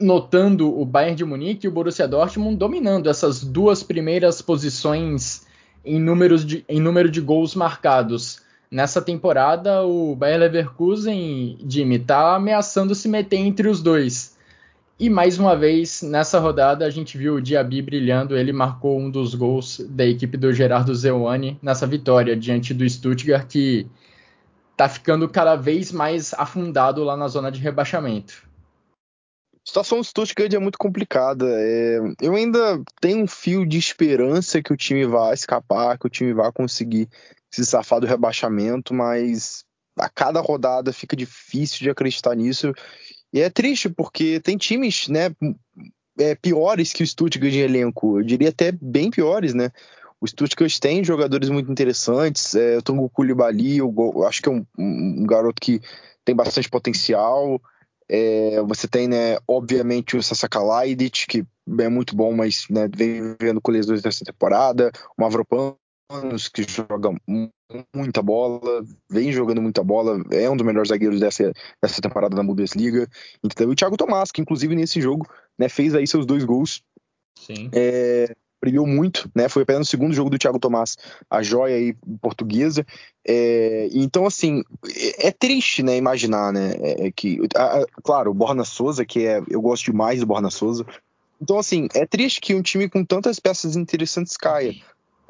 notando o Bayern de Munique e o Borussia Dortmund dominando essas duas primeiras posições em, números de, em número de gols marcados. Nessa temporada, o Bayer Leverkusen, Jimmy, está ameaçando se meter entre os dois. E mais uma vez, nessa rodada, a gente viu o Diaby brilhando. Ele marcou um dos gols da equipe do Gerardo Zewani nessa vitória diante do Stuttgart, que está ficando cada vez mais afundado lá na zona de rebaixamento. A situação do Stuttgart é muito complicada. É, eu ainda tenho um fio de esperança que o time vai escapar, que o time vai conseguir se safar do rebaixamento, mas a cada rodada fica difícil de acreditar nisso. E é triste porque tem times, né, é, piores que o Stuttgart de elenco. Eu diria até bem piores, né? O Stuttgart tem jogadores muito interessantes. É, o Tungo Koulibaly, eu, acho que é um, um, garoto que tem bastante potencial. É, você tem, né, obviamente, o Sasa Kalaidic, que é muito bom, mas né, vem vendo com lesões dessa temporada. O Mavropanos, que joga muita bola, vem jogando muita bola, é um dos melhores zagueiros dessa, dessa temporada da Bundesliga. Então, e o Thiago Tomás, que inclusive nesse jogo né, fez aí seus dois gols. Sim. É, brilhou muito, né? Foi apenas o segundo jogo do Thiago Tomás, a joia aí portuguesa. É, então, assim, é, é triste, né? Imaginar, né? É, é que, a, a, claro, o Borna Souza, que é, eu gosto demais do Borna Souza. Então, assim, é triste que um time com tantas peças interessantes caia.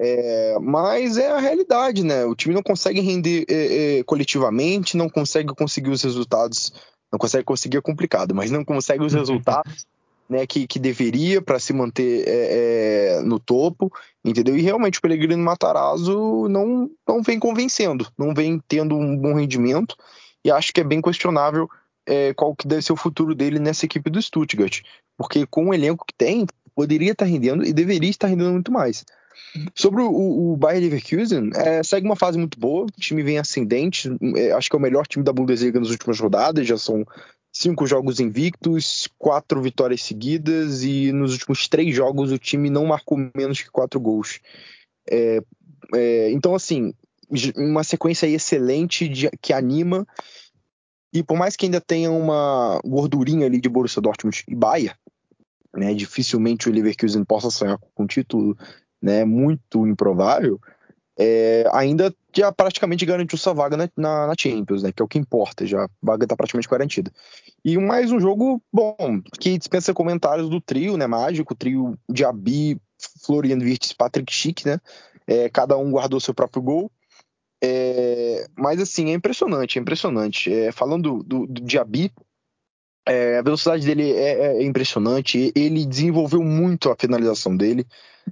É, mas é a realidade, né? O time não consegue render é, coletivamente, não consegue conseguir os resultados. Não consegue conseguir é complicado, mas não consegue os resultados né, que, que deveria para se manter é, é, no topo, entendeu? E realmente o Pellegrino Matarazzo não, não vem convencendo, não vem tendo um bom rendimento, e acho que é bem questionável é, qual que deve ser o futuro dele nessa equipe do Stuttgart, porque com o elenco que tem, poderia estar rendendo e deveria estar rendendo muito mais. Sobre o, o Bayern Leverkusen, é, segue uma fase muito boa, o time vem ascendente, é, acho que é o melhor time da Bundesliga nas últimas rodadas, já são cinco jogos invictos, quatro vitórias seguidas e nos últimos três jogos o time não marcou menos que quatro gols. É, é, então, assim, uma sequência excelente de, que anima. E por mais que ainda tenha uma gordurinha ali de Borussia Dortmund e Bayern, né, dificilmente o Leverkusen possa sonhar com um título, né, muito improvável é, ainda já praticamente garantiu sua vaga na, na, na, Champions, né? Que é o que importa, já a vaga está praticamente garantida. E mais um jogo bom, que dispensa comentários do trio, né? Mágico, trio Diaby, Florian Wirtz, Patrick Schick, né? É, cada um guardou seu próprio gol. É, mas assim, é impressionante, é impressionante. É, falando do, do Diaby, é, a velocidade dele é, é, impressionante. Ele desenvolveu muito a finalização dele,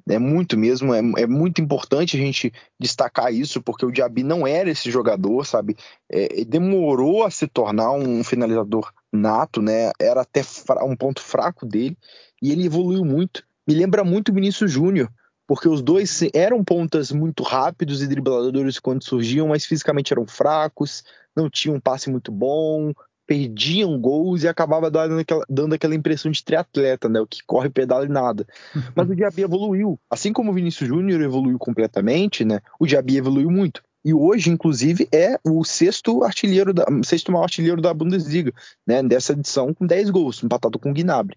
é muito mesmo. É, é muito importante a gente destacar isso, porque o Diaby não era esse jogador, sabe? É, demorou a se tornar um finalizador nato, né? Era até um ponto fraco dele e ele evoluiu muito. Me lembra muito o Vinícius Júnior, porque os dois eram pontas muito rápidos e dribladores quando surgiam, mas fisicamente eram fracos, não tinham um passe muito bom, perdiam gols e acabava dando aquela, dando aquela impressão de triatleta, né? O que corre, pedala e nada. Mas o Diaby evoluiu. Assim como o Vinícius Júnior evoluiu completamente, né? O Diaby evoluiu muito. e hoje, inclusive, é o sexto artilheiro da, sexto maior artilheiro da Bundesliga, né, dessa edição, com 10 gols, empatado com o Gnabry.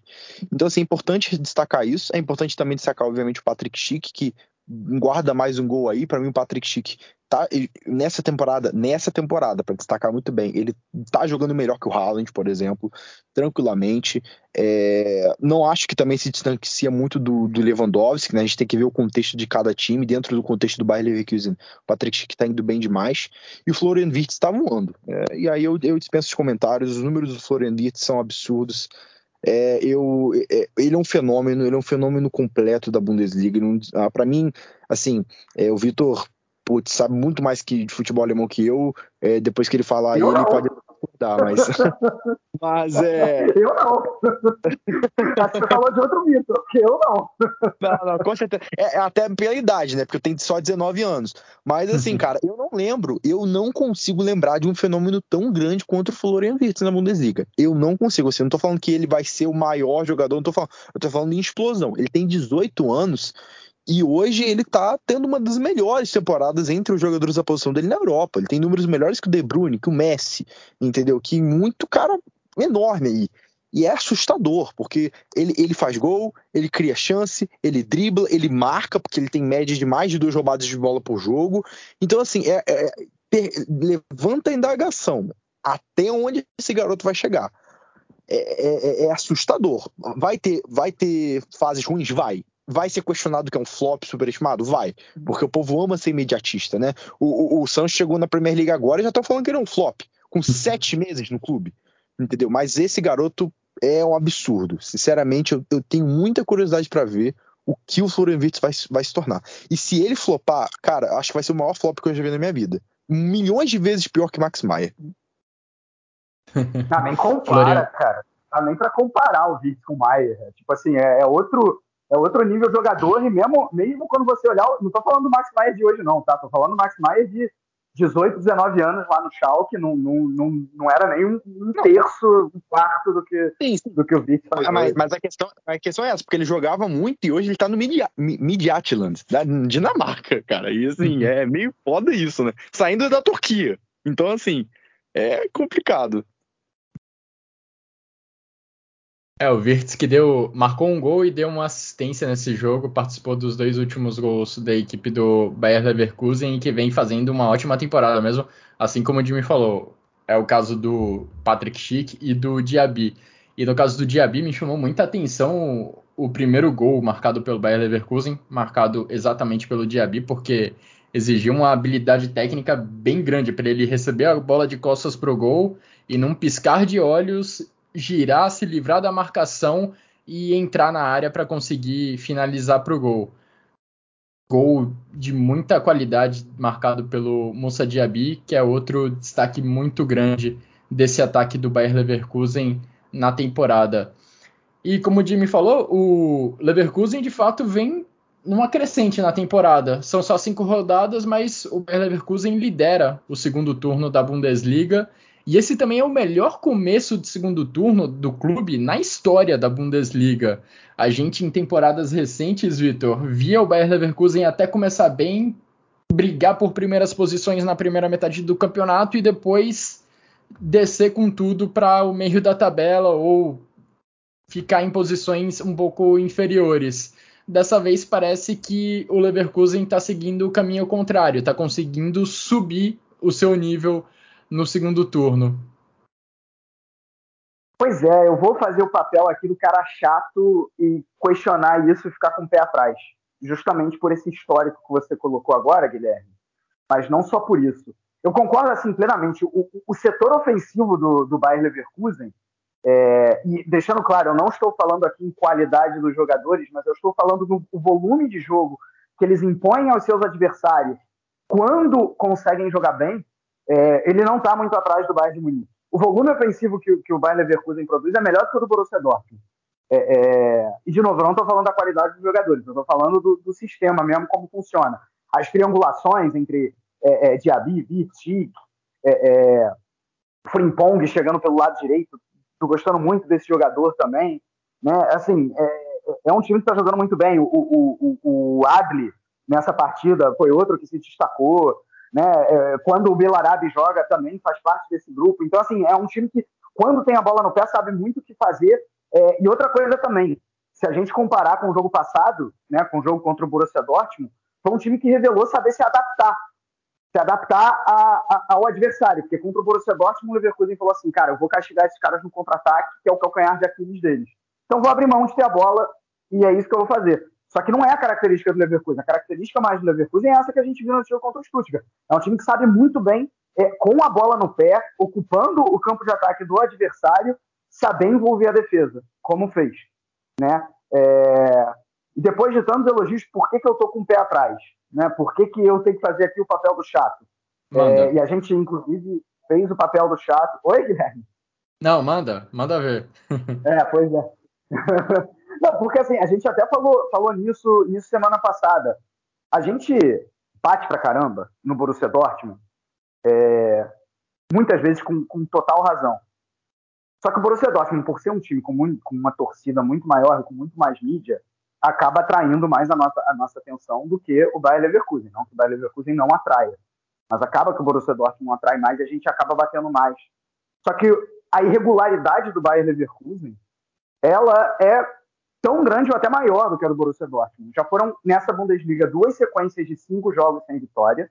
Então, assim, é importante destacar isso. É importante também destacar, obviamente, o Patrick Schick, que guarda mais um gol aí. Para mim, o Patrick Schick tá nessa temporada, nessa temporada, para destacar muito bem, ele tá jogando melhor que o Haaland, por exemplo, tranquilamente. É, não acho que também se distancia muito do, do Lewandowski, né? A gente tem que ver o contexto de cada time, dentro do contexto do Bayern Leverkusen. O Patrick Schick tá indo bem demais. E o Florian Wirtz tá voando. É, e aí eu, eu dispenso os comentários, os números do Florian Wirtz são absurdos. É, eu, é, ele é um fenômeno, ele é um fenômeno completo da Bundesliga. Ah, para mim, assim, é, o Vitor putz, sabe muito mais que de futebol alemão que eu. É, depois que ele falar aí, ele pode mudar, mas. mas é. Eu não. Acho que você falou de outro mito, eu não. Não, não, com certeza. É, é, até pela idade, né? Porque eu tenho só 19 anos. Mas assim, cara, eu não lembro, eu não consigo lembrar de um fenômeno tão grande quanto o Florian Wirtz na Bundesliga. Eu não consigo. Assim, eu não tô falando que ele vai ser o maior jogador, não tô falando. Eu tô falando em explosão. Ele tem 18 anos e hoje ele tá tendo uma das melhores temporadas entre os jogadores da posição dele na Europa. Ele tem números melhores que o De Bruyne, que o Messi, entendeu? Que muito cara enorme aí. E é assustador, porque ele, ele faz gol, ele cria chance, ele dribla, ele marca, porque ele tem média de mais de duas roubadas de bola por jogo. Então, assim, é, é, é, levanta a indagação. Até onde esse garoto vai chegar? É, é, é, assustador. Vai ter, vai ter fases ruins? Vai vai ser questionado que é um flop superestimado? Vai, porque o povo ama ser imediatista, né? O, o, o Santos chegou na Premier League agora e já estão falando que ele é um flop, com uhum. sete meses no clube, entendeu? Mas esse garoto é um absurdo. Sinceramente, eu, eu tenho muita curiosidade para ver o que o Florian Wirtz vai, vai se tornar. E se ele flopar, cara, acho que vai ser o maior flop que eu já vi na minha vida. Milhões de vezes pior que Max Maier. Ah, nem compara, cara. Ah, nem para comparar o Wirtz com o Maier. Tipo assim, é, é outro é outro nível jogador, e mesmo, mesmo quando você olhar, não tô falando do Max Maier de hoje, não, tá? Tô falando do Max Maier de 18, 19 anos lá no Schalke, não, não, não, não era nem um, um terço, um quarto do que, sim, sim. Do que o Vic faz. Ah, mas, mas, a, questão, a questão é essa, porque ele jogava muito e hoje ele tá no Midtjylland, da Dinamarca, cara. E assim, uhum. é meio foda isso, né? Saindo da Turquia. Então, assim, é complicado. É, o Virtus que deu, marcou um gol e deu uma assistência nesse jogo, participou dos dois últimos gols da equipe do Bayer Leverkusen e que vem fazendo uma ótima temporada mesmo, assim como o Jimmy falou. É o caso do Patrick Schick e do Diaby. E no caso do Diaby me chamou muita atenção o primeiro gol marcado pelo Bayer Leverkusen, marcado exatamente pelo Diaby, porque exigiu uma habilidade técnica bem grande para ele receber a bola de costas pro gol e num piscar de olhos girar, se livrar da marcação e entrar na área para conseguir finalizar para o gol. Gol de muita qualidade marcado pelo Moussa Diaby, que é outro destaque muito grande desse ataque do Bayer Leverkusen na temporada. E como o Jimmy falou, o Leverkusen de fato vem numa crescente na temporada. São só cinco rodadas, mas o Bayer Leverkusen lidera o segundo turno da Bundesliga e esse também é o melhor começo de segundo turno do clube na história da Bundesliga. A gente, em temporadas recentes, Vitor, via o Bayern Leverkusen até começar bem, brigar por primeiras posições na primeira metade do campeonato e depois descer com tudo para o meio da tabela ou ficar em posições um pouco inferiores. Dessa vez parece que o Leverkusen está seguindo o caminho contrário, está conseguindo subir o seu nível no segundo turno. Pois é, eu vou fazer o papel aqui do cara chato e questionar isso e ficar com o pé atrás. Justamente por esse histórico que você colocou agora, Guilherme. Mas não só por isso. Eu concordo assim plenamente. O, o setor ofensivo do, do Bayer Leverkusen, é, e deixando claro, eu não estou falando aqui em qualidade dos jogadores, mas eu estou falando do volume de jogo que eles impõem aos seus adversários quando conseguem jogar bem é, ele não está muito atrás do Bayern de Munique. O volume ofensivo que, que o Bayern Leverkusen produz é melhor que o do Borussia Dortmund. É, é, e, de novo, eu não estou falando da qualidade dos jogadores, eu estou falando do, do, sistema mesmo, como funciona. As triangulações entre é, é Diaby, Vitic, é, é, Frimpong chegando pelo lado direito, estou gostando muito desse jogador também. Né? Assim, é, é um time que está jogando muito bem. O, o, o, o Adli, nessa partida, foi outro que se destacou. Né? É, quando o Belarabe joga também faz parte desse grupo. Então, assim, é um time que, quando tem a bola no pé, sabe muito o que fazer. É, e outra coisa também, se a gente comparar com o jogo passado, né, com o jogo contra o Borussia Dortmund, foi um time que revelou saber se adaptar se adaptar a, a, ao adversário, porque contra o Borussia Dortmund, o Leverkusen falou assim, cara, eu vou castigar esses caras no contra-ataque, que é o calcanhar de Aquiles deles. Então vou abrir mão de ter a bola e é isso que eu vou fazer. Só que não é a característica do Leverkusen. A característica mais do Leverkusen é essa que a gente viu no jogo contra o Stuttgart. É um time que sabe muito bem, é, com a bola no pé, ocupando o campo de ataque do adversário, saber envolver a defesa, como fez. Né? É... E depois de tantos elogios, por que, que eu tô com o pé atrás? Né? Por que, que eu tenho que fazer aqui o papel do chato? É, e a gente, inclusive, fez o papel do chato. Oi, Guilherme? Não, manda, manda ver. é, pois é. Não, porque assim, a gente até falou, falou nisso, nisso semana passada. A gente bate pra caramba no Borussia Dortmund, é, muitas vezes com, com total razão. Só que o Borussia Dortmund, por ser um time com, muito, com uma torcida muito maior e com muito mais mídia, acaba atraindo mais a nossa, a nossa atenção do que o Bayer Leverkusen. Não que o Bayer Leverkusen não atraia, mas acaba que o Borussia Dortmund não atrai mais e a gente acaba batendo mais. Só que a irregularidade do Bayer Leverkusen, ela é tão grande ou até maior do que a do Borussia Dortmund. Já foram nessa Bundesliga duas sequências de cinco jogos sem vitória,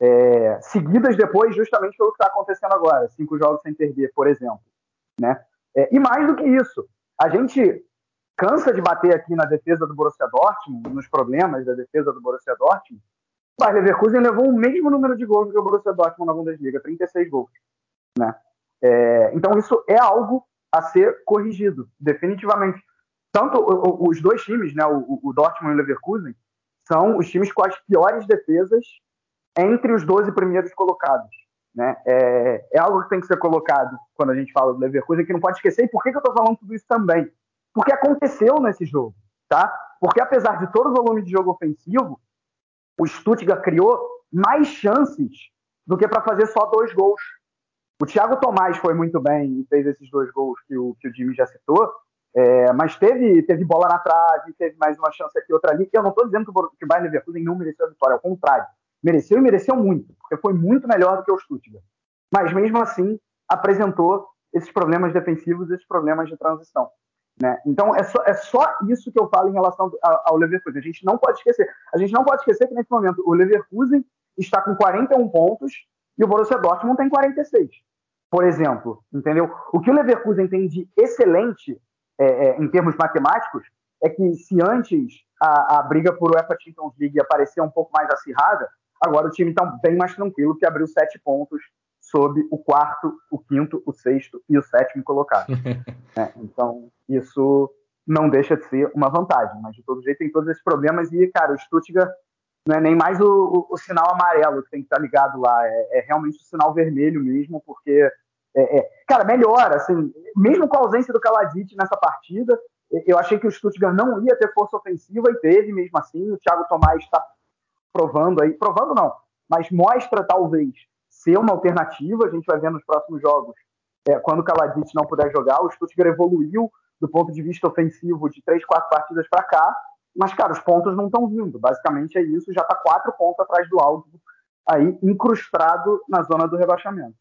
é, seguidas depois justamente pelo que está acontecendo agora, cinco jogos sem perder, por exemplo. Né? É, e mais do que isso, a gente cansa de bater aqui na defesa do Borussia Dortmund, nos problemas da defesa do Borussia Dortmund. O Leverkusen levou o mesmo número de gols que o Borussia Dortmund na Bundesliga, 36 gols. Né? É, então isso é algo a ser corrigido, definitivamente. Tanto os dois times, né, o, Dortmund e o Leverkusen, são os times com as piores defesas entre os 12 primeiros colocados. Né? É, é, algo que tem que ser colocado quando a gente fala do Leverkusen, que não pode esquecer. E por que, que eu estou falando tudo isso também? Porque aconteceu nesse jogo, tá? Porque apesar de todo o volume de jogo ofensivo, o Stuttgart criou mais chances do que para fazer só dois gols. O Thiago Tomás foi muito bem e fez esses dois gols que o, que o Jimmy já citou, é, mas teve, teve bola na trave, teve mais uma chance aqui, outra ali. Eu não estou dizendo que o, Bayern Leverkusen não mereceu a vitória, ao contrário. Mereceu e mereceu muito, porque foi muito melhor do que o Stuttgart. Mas mesmo assim, apresentou esses problemas defensivos, esses problemas de transição. Né? Então é só, é só isso que eu falo em relação ao Leverkusen. A gente não pode esquecer. A gente não pode esquecer que nesse momento o Leverkusen está com 41 pontos e o Borussia Dortmund tem 46. Por exemplo, entendeu? O que o Leverkusen tem de excelente é, é, em termos matemáticos é que se antes a, a briga por UEFA Champions League aparecia um pouco mais acirrada, agora o time está bem mais tranquilo que abriu sete pontos sob o quarto, o quinto, o sexto e o sétimo colocado. é, então, isso não deixa de ser uma vantagem, mas de todo jeito tem todos esses problemas e, cara, o Stuttgart não é nem mais o, o, o sinal amarelo que tem que estar ligado lá, é, é realmente o sinal vermelho mesmo, porque, é, é, cara, melhora, assim, mesmo com a ausência do Kalajic nessa partida, eu achei que o Stuttgart não ia ter força ofensiva e teve mesmo assim, o Thiago Tomás está provando aí, provando não, mas mostra talvez ser uma alternativa. A gente vai ver nos próximos jogos, é, quando o Kalajic não puder jogar. O Stuttgart evoluiu do ponto de vista ofensivo de três, quatro partidas para cá, mas, cara, os pontos não estão vindo. Basicamente é isso, já está quatro pontos atrás do Augsburg, aí incrustado na zona do rebaixamento.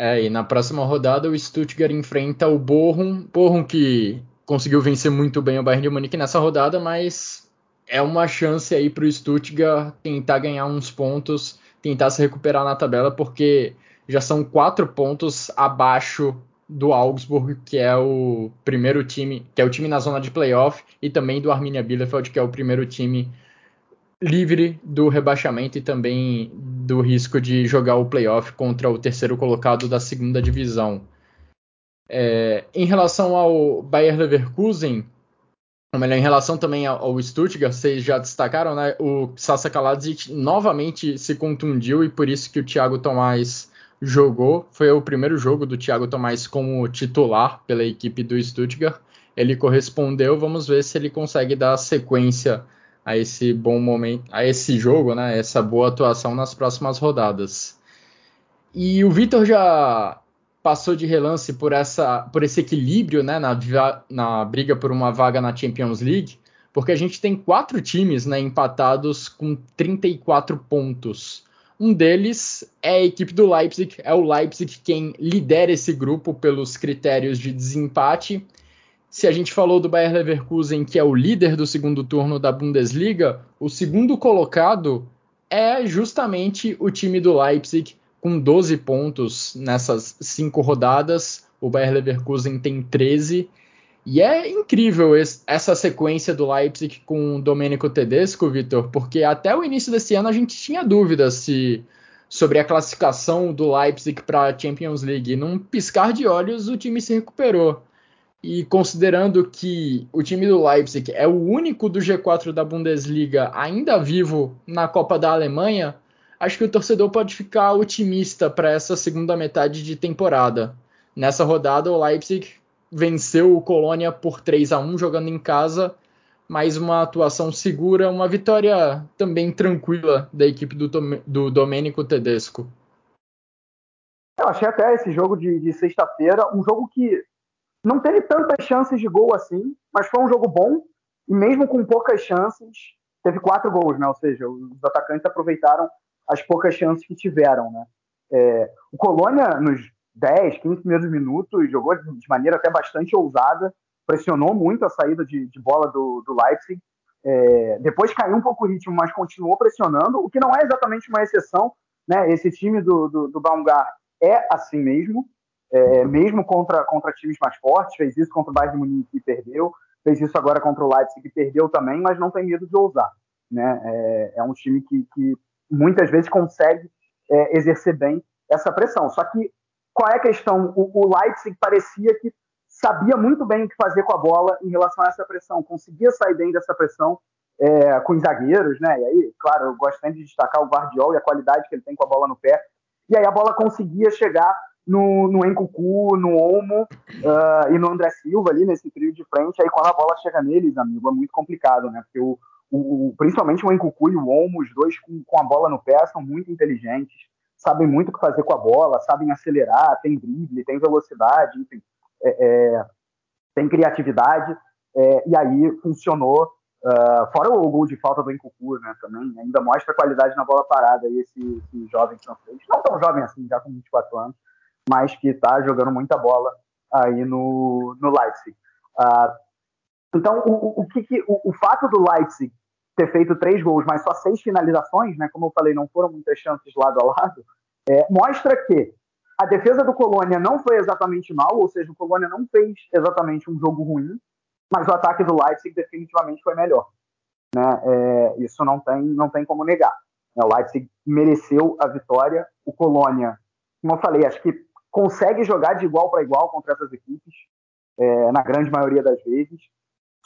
É, e na próxima rodada o Stuttgart enfrenta o Bochum, Bochum que conseguiu vencer muito bem o Bayern de Munique nessa rodada, mas é uma chance aí para o Stuttgart tentar ganhar uns pontos, tentar se recuperar na tabela, porque já são quatro pontos abaixo do Augsburg, que é o primeiro time, que é o time na zona de playoff, e também do Arminia Bielefeld, que é o primeiro time livre do rebaixamento e também do risco de jogar o playoff contra o terceiro colocado da segunda divisão. É, em relação ao Bayer Leverkusen, ou melhor, em relação também ao Stuttgart, vocês já destacaram, né? O Sasa Kaladzic novamente se contundiu e por isso que o Thiago Tomás jogou. Foi o primeiro jogo do Thiago Tomás como titular pela equipe do Stuttgart. Ele correspondeu, vamos ver se ele consegue dar sequência a esse bom momento, a esse jogo, né? Essa boa atuação nas próximas rodadas. E o Vitor já passou de relance por, essa, por esse equilíbrio né, na, na briga por uma vaga na Champions League, porque a gente tem quatro times né, empatados com 34 pontos. Um deles é a equipe do Leipzig, é o Leipzig quem lidera esse grupo pelos critérios de desempate. Se a gente falou do Bayer Leverkusen, que é o líder do segundo turno da Bundesliga, o segundo colocado é justamente o time do Leipzig, com 12 pontos nessas cinco rodadas. O Bayer Leverkusen tem 13. E é incrível essa sequência do Leipzig com o Domenico Tedesco, Vitor, porque até o início desse ano a gente tinha dúvidas se sobre a classificação do Leipzig para a Champions League. Num piscar de olhos, o time se recuperou. E considerando que o time do Leipzig é o único do G4 da Bundesliga ainda vivo na Copa da Alemanha, acho que o torcedor pode ficar otimista para essa segunda metade de temporada. Nessa rodada, o Leipzig venceu o Colônia por 3 a 1 jogando em casa, mais uma atuação segura, uma vitória também tranquila da equipe do, do Domenico Tedesco. Eu achei até esse jogo de, de sexta-feira um jogo que não teve tantas chances de gol assim, mas foi um jogo bom e mesmo com poucas chances, teve quatro gols, né? Ou seja, os atacantes aproveitaram as poucas chances que tiveram, né? É, o Colônia, nos 10, 15 primeiros minutos, jogou de maneira até bastante ousada, pressionou muito a saída de, de bola do, do Leipzig. É, depois caiu um pouco o ritmo, mas continuou pressionando, o que não é exatamente uma exceção. Né? Esse time do, do, do Baumgart é assim mesmo é, mesmo contra, contra times mais fortes, fez isso contra o Bayern Munique e perdeu, fez isso agora contra o Leipzig e perdeu também, mas não tem medo de ousar. Né? É, é um time que, que muitas vezes consegue é, exercer bem essa pressão. Só que qual é a questão? O, o Leipzig parecia que sabia muito bem o que fazer com a bola em relação a essa pressão, conseguia sair bem dessa pressão é, com os zagueiros, né? E aí, claro, eu gosto sempre de destacar o Guardiola e a qualidade que ele tem com a bola no pé. E aí a bola conseguia chegar no, no Encucu, no Olmo uh, e no André Silva ali nesse trio de frente. Aí quando a bola chega neles, amigo, é muito complicado, né? Porque o, o, principalmente o Encucu e o Olmo, os dois com, com a bola no pé, são muito inteligentes, sabem muito o que fazer com a bola, sabem acelerar, tem drible, tem velocidade, enfim, é, é, tem criatividade. É, e aí funcionou. Uh, fora o gol de falta do Encucu, né, também, ainda mostra qualidade na bola parada aí esse, esse jovem francês. Não tão jovem assim, já com 24 anos, mas que está jogando muita bola aí no, no Leipzig. Uh, então, o, o, que, que o, o, fato do Leipzig ter feito três gols, mas só seis finalizações, né, como eu falei, não foram muitas chances lado a lado, é, mostra que a defesa do Colônia não foi exatamente mal, ou seja, o Colônia não fez exatamente um jogo ruim, mas o ataque do Leipzig definitivamente foi melhor. Né? É, isso não tem, não tem como negar. O Leipzig mereceu a vitória, o Colônia, como eu falei, acho que consegue jogar de igual para igual contra essas equipes, é, na grande maioria das vezes.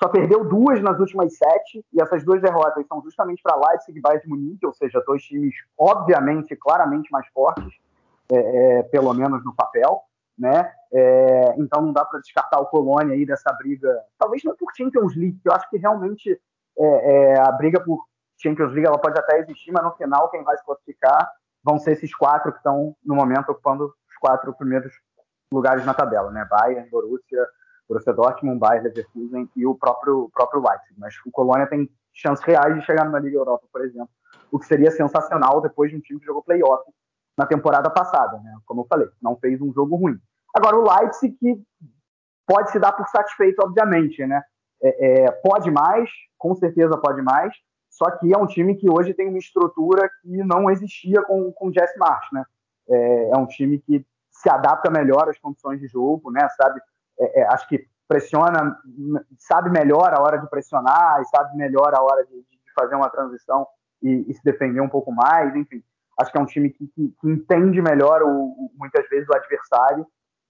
Só perdeu duas nas últimas sete, e essas duas derrotas são justamente para Leipzig e Bayern de Munique, ou seja, dois times, obviamente, claramente mais fortes, é, é, pelo menos no papel. Né? É, então não dá para descartar o Colônia aí dessa briga, talvez não por Champions League, que eu acho que realmente é, é, a briga por Champions League ela pode até existir, mas no final quem vai se classificar vão ser esses quatro que estão no momento ocupando quatro primeiros lugares na tabela, né? Bayern, Borussia, Borussia Dortmund, Bayern, Leverkusen e o próprio, próprio Leipzig. Mas o Colônia tem chances reais de chegar numa Liga Europa, por exemplo, o que seria sensacional depois de um time que jogou playoff na temporada passada, né? Como eu falei, não fez um jogo ruim. Agora o Leipzig que pode se dar por satisfeito, obviamente, né? É, é, pode mais, com certeza pode mais, só que é um time que hoje tem uma estrutura que não existia com, com o Jess March, né? É, é um time que se adapta melhor às condições de jogo, né? Sabe, é, é, acho que pressiona, sabe melhor a hora de pressionar, sabe melhor a hora de, de fazer uma transição e, e, se defender um pouco mais, enfim. Acho que é um time que, que, que entende melhor o, o, muitas vezes o adversário,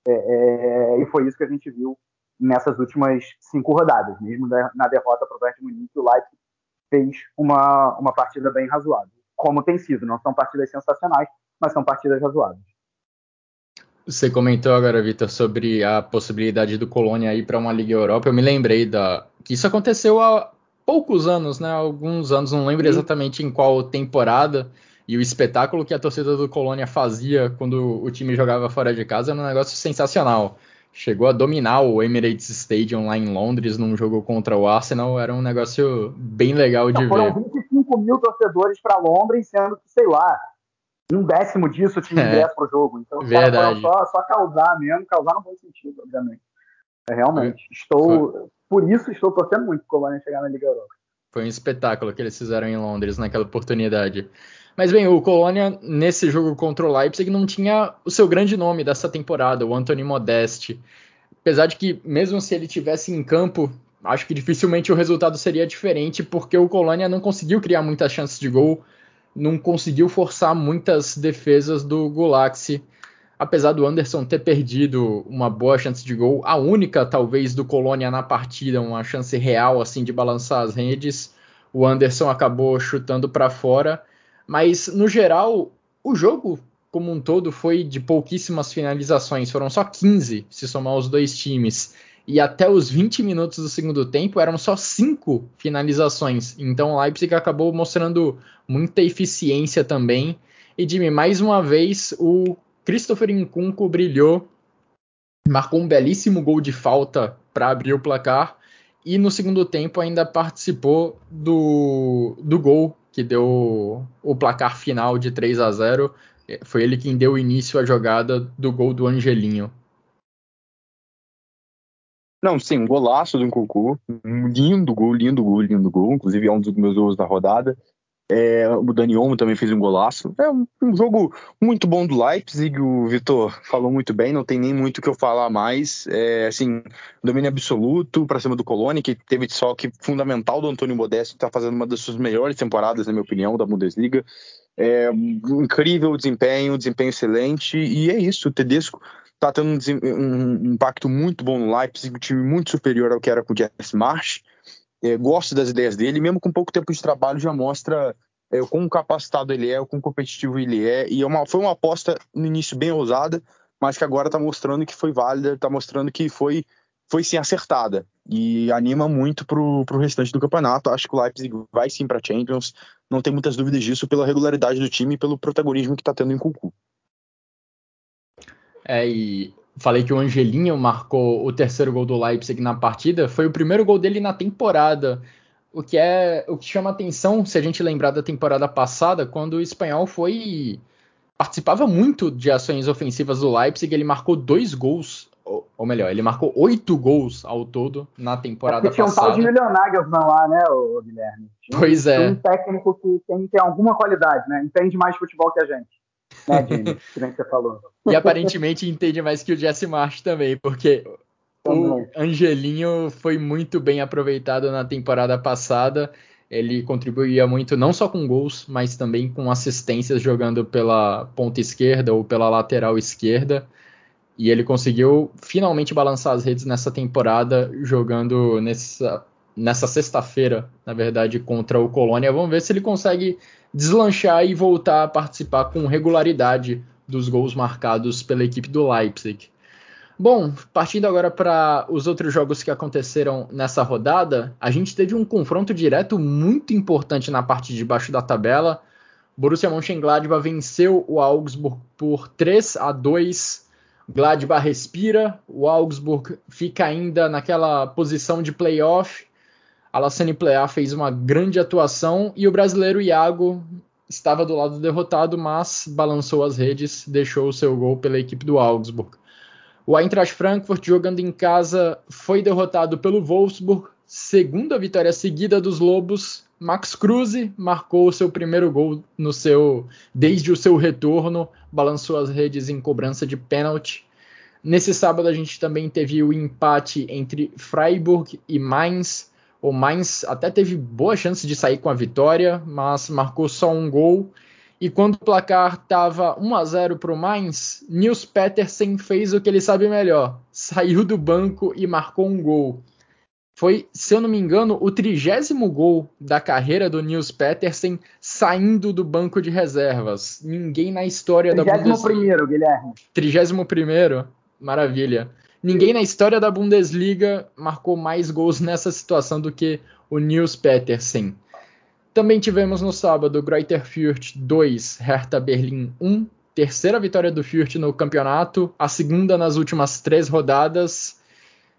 é, é, e foi isso que a gente viu nessas últimas cinco rodadas. Mesmo na derrota para o Bayern Munique, o Leipzig fez uma, uma partida bem razoável, como tem sido. Não são partidas sensacionais, mas são partidas razoáveis. Você comentou agora, Vitor, sobre a possibilidade do Colônia ir para uma Liga Europa. Eu me lembrei da que isso aconteceu há poucos anos, né? Alguns anos, não lembro Sim. exatamente em qual temporada. E o espetáculo que a torcida do Colônia fazia quando o time jogava fora de casa era um negócio sensacional. chegou a dominar o Emirates Stadium lá em Londres num jogo contra o Arsenal. Era um negócio bem legal de Não, ver. Foram 25 mil torcedores para Londres, sendo que, sei lá, um décimo disso tinha ingresso é, pro jogo. Então verdade. só, só causar mesmo, causar no bom sentido, obviamente. É, realmente. Estou. Foi. Por isso estou torcendo muito pro Colônia chegar na Liga Europa. Foi um espetáculo que eles fizeram em Londres naquela oportunidade. Mas bem, o Colônia, nesse jogo contra o Leipzig, não tinha o seu grande nome dessa temporada, o Anthony Modeste. Apesar de que, mesmo se ele tivesse em campo, acho que dificilmente o resultado seria diferente, porque o Colônia não conseguiu criar muitas chances de gol, não conseguiu forçar muitas defesas do Gulaxi. Apesar do Anderson ter perdido uma boa chance de gol, a única talvez do Colônia na partida, uma chance real assim de balançar as redes, o Anderson acabou chutando para fora mas, no geral, o jogo como um todo foi de pouquíssimas finalizações. Foram só 15 se somar os dois times. E até os 20 minutos do segundo tempo eram só 5 finalizações. Então o Leipzig acabou mostrando muita eficiência também. E Jimmy, mais uma vez o Christopher Nkunku brilhou, marcou um belíssimo gol de falta para abrir o placar. E no segundo tempo ainda participou do, do gol que deu o placar final de 3 a 0. Foi ele quem deu início à jogada do gol do Angelinho. Não, sim, um golaço do um lindo gol, lindo gol, lindo gol, inclusive é um dos meus gols da rodada. É, o Dani Olmo também fez um golaço. É um, um, jogo muito bom do Leipzig. O Vitor falou muito bem, não tem nem muito o que eu falar mais. É, assim, domínio absoluto para cima do Colônia, que teve só que fundamental do Antônio Modesto, que está fazendo uma das suas melhores temporadas, na minha opinião, da Bundesliga. É, incrível desempenho, desempenho excelente. E é isso, o Tedesco está tendo um, um, impacto muito bom no Leipzig, um time muito superior ao que era com o Jess Marsh é, gosto das ideias dele, mesmo com pouco tempo de trabalho já mostra é, o quão capacitado ele é, o quão competitivo ele é, e é uma, foi uma aposta no início bem ousada, mas que agora está mostrando que foi válida, está mostrando que foi, foi sim acertada, e anima muito para o restante do campeonato, acho que o Leipzig vai sim para Champions, não tem muitas dúvidas disso pela regularidade do time e pelo protagonismo que está tendo em Cucu. É, e falei que o Angelinho marcou o terceiro gol do Leipzig na partida, foi o primeiro gol dele na temporada. O que é o que chama atenção, se a gente lembrar da temporada passada, quando o espanhol foi participava muito de ações ofensivas do Leipzig, ele marcou dois gols, ou, ou melhor, ele marcou oito gols ao todo na temporada é tinha passada. Tinha um tal de Nagelsmann lá, né, o Guilherme? Tinha pois é. Um técnico que tem, tem alguma qualidade, né? Entende mais futebol que a gente né, Jimmy? que nem você falou. E aparentemente entende mais que o Jesse March também, porque o Angelinho foi muito bem aproveitado na temporada passada. Ele contribuía muito não só com gols, mas também com assistências jogando pela ponta esquerda ou pela lateral esquerda. E ele conseguiu finalmente balançar as redes nessa temporada, jogando nessa, nessa sexta-feira, na verdade, contra o Colônia. Vamos ver se ele consegue deslanchar e voltar a participar com regularidade dos gols marcados pela equipe do Leipzig. Bom, partindo agora para os outros jogos que aconteceram nessa rodada, a gente teve um confronto direto muito importante na parte de baixo da tabela. Borussia Mönchengladbach venceu o Augsburg por 3 a 2. Gladbach respira, o Augsburg fica ainda naquela posição de playoff Alassane Plea fez uma grande atuação e o brasileiro Iago estava do lado derrotado, mas balançou as redes, deixou o seu gol pela equipe do Augsburg. O Eintracht Frankfurt, jogando em casa, foi derrotado pelo Wolfsburg, segunda vitória seguida dos Lobos. Max Kruse marcou o seu primeiro gol no seu desde o seu retorno, balançou as redes em cobrança de pênalti. Nesse sábado a gente também teve o empate entre Freiburg e Mainz. O Mainz até teve boa chance de sair com a vitória, mas marcou só um gol. E quando o placar estava 1 a 0 para o Mainz, Nils Petersen fez o que ele sabe melhor: saiu do banco e marcou um gol. Foi, se eu não me engano, o trigésimo gol da carreira do Nils Petersen saindo do banco de reservas. Ninguém na história da Bundesliga. 31 Guilherme. 31 maravilha. Ninguém na história da Bundesliga marcou mais gols nessa situação do que o Nils Petersen. Também tivemos no sábado Greuther Fürth 2, Hertha Berlim 1. terceira vitória do Fürth no campeonato, a segunda nas últimas três rodadas.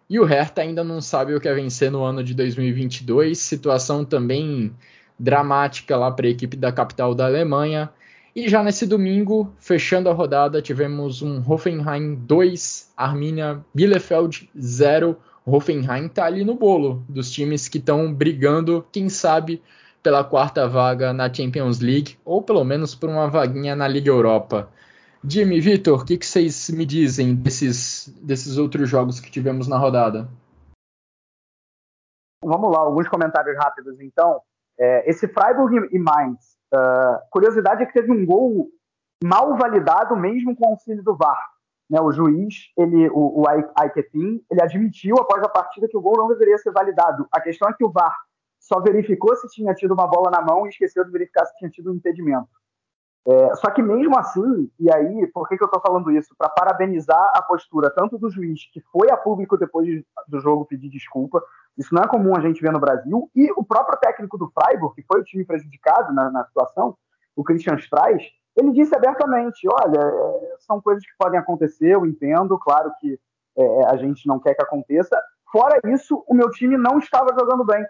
E o Hertha ainda não sabe o que é vencer no ano de 2022. Situação também dramática lá para a equipe da capital da Alemanha. E já nesse domingo, fechando a rodada, tivemos um Hoffenheim 2, Arminia Bielefeld 0. Hoffenheim está ali no bolo dos times que estão brigando, quem sabe, pela quarta vaga na Champions League ou pelo menos por uma vaguinha na Liga Europa. Jimmy, Vitor, o que, que, vocês me dizem desses, desses outros jogos que tivemos na rodada? Vamos lá, alguns comentários rápidos então. É, esse Freiburg e Mainz Uh, curiosidade é que teve um gol mal validado mesmo com o auxílio do VAR. Né, o juiz, ele, o, o Aiketin, ele admitiu após a partida que o gol não deveria ser validado. A questão é que o VAR só verificou se tinha tido uma bola na mão e esqueceu de verificar se tinha tido um impedimento. É, só que mesmo assim, e aí, por que, que eu estou falando isso? Para parabenizar a postura tanto do juiz, que foi a público depois de, do jogo pedir desculpa, isso não é comum a gente ver no Brasil, e o próprio técnico do Freiburg, que foi o time prejudicado na, na situação, o Christian Streich, ele disse abertamente: olha, é, são coisas que podem acontecer, eu entendo, claro que é, a gente não quer que aconteça. Fora isso, o meu time não estava jogando bem.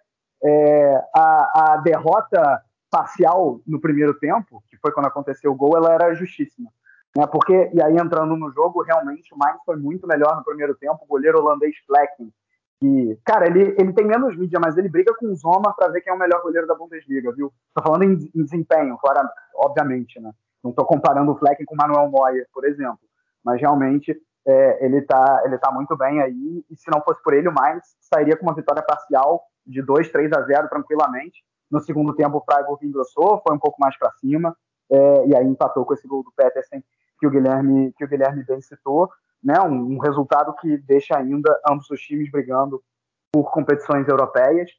É, a, a derrota parcial no primeiro tempo, que foi quando aconteceu o gol, ela era justíssima. Né? Porque, e aí entrando no jogo, realmente o Mainz foi muito melhor no primeiro tempo. O goleiro holandês Flecken, que, cara, ele, ele tem menos mídia, mas ele briga com o Zoma para ver quem é o melhor goleiro da Bundesliga, viu? Tô falando em, em desempenho, claro, obviamente, né? Não tô comparando o Flecken com o Manuel Neuer, por exemplo. Mas realmente é, ele, tá, ele tá muito bem aí. E se não fosse por ele, o Mainz sairia com uma vitória parcial de 2, 3 a 0 tranquilamente no segundo tempo, o Freiburg engrossou, foi um pouco mais para cima, é, e aí empatou com esse gol do Petersen que o Guilherme, que o Guilherme bem citou. Né, um, um resultado que deixa ainda ambos os times brigando por competições europeias.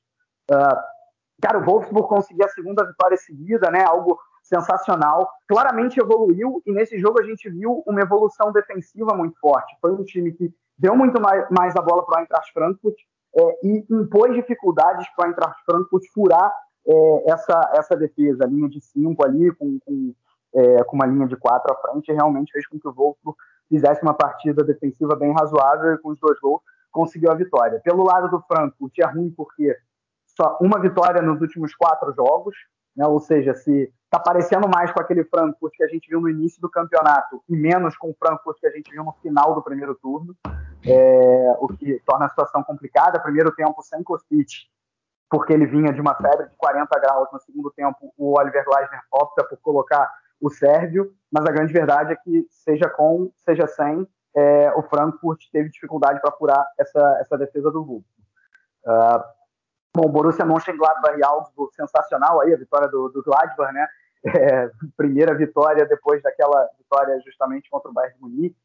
Uh, cara, o Wolfsburg conseguiu a segunda vitória seguida, né, algo sensacional. Claramente evoluiu e nesse jogo a gente viu uma evolução defensiva muito forte. Foi um time que deu muito mais, mais a bola para o Eintracht Frankfurt é, e impôs dificuldades para o Eintracht Frankfurt furar é, essa, essa defesa, linha de cinco ali, com, com, é, com uma linha de quatro à frente, realmente fez com que o Wolfsburg fizesse uma partida defensiva bem razoável e com os dois gols conseguiu a vitória. Pelo lado do Frankfurt, é ruim porque só uma vitória nos últimos quatro jogos, né? ou seja, se está parecendo mais com aquele Frankfurt que a gente viu no início do campeonato e menos com o Frankfurt que a gente viu no final do primeiro turno, é, o que torna a situação complicada. Primeiro tempo sem Kostic porque ele vinha de uma febre de 40 graus no segundo tempo, o Oliver Gleisner opta por colocar o Sérvio, mas a grande verdade é que, seja com, seja sem, é, o Frankfurt teve dificuldade para furar essa, essa defesa do Wolfsburg. Uh, bom, Borussia Mönchengladbach e Augsburg, sensacional aí, a vitória do, do Gladbach, né? É, primeira vitória depois daquela vitória justamente contra o Bayern de Munique.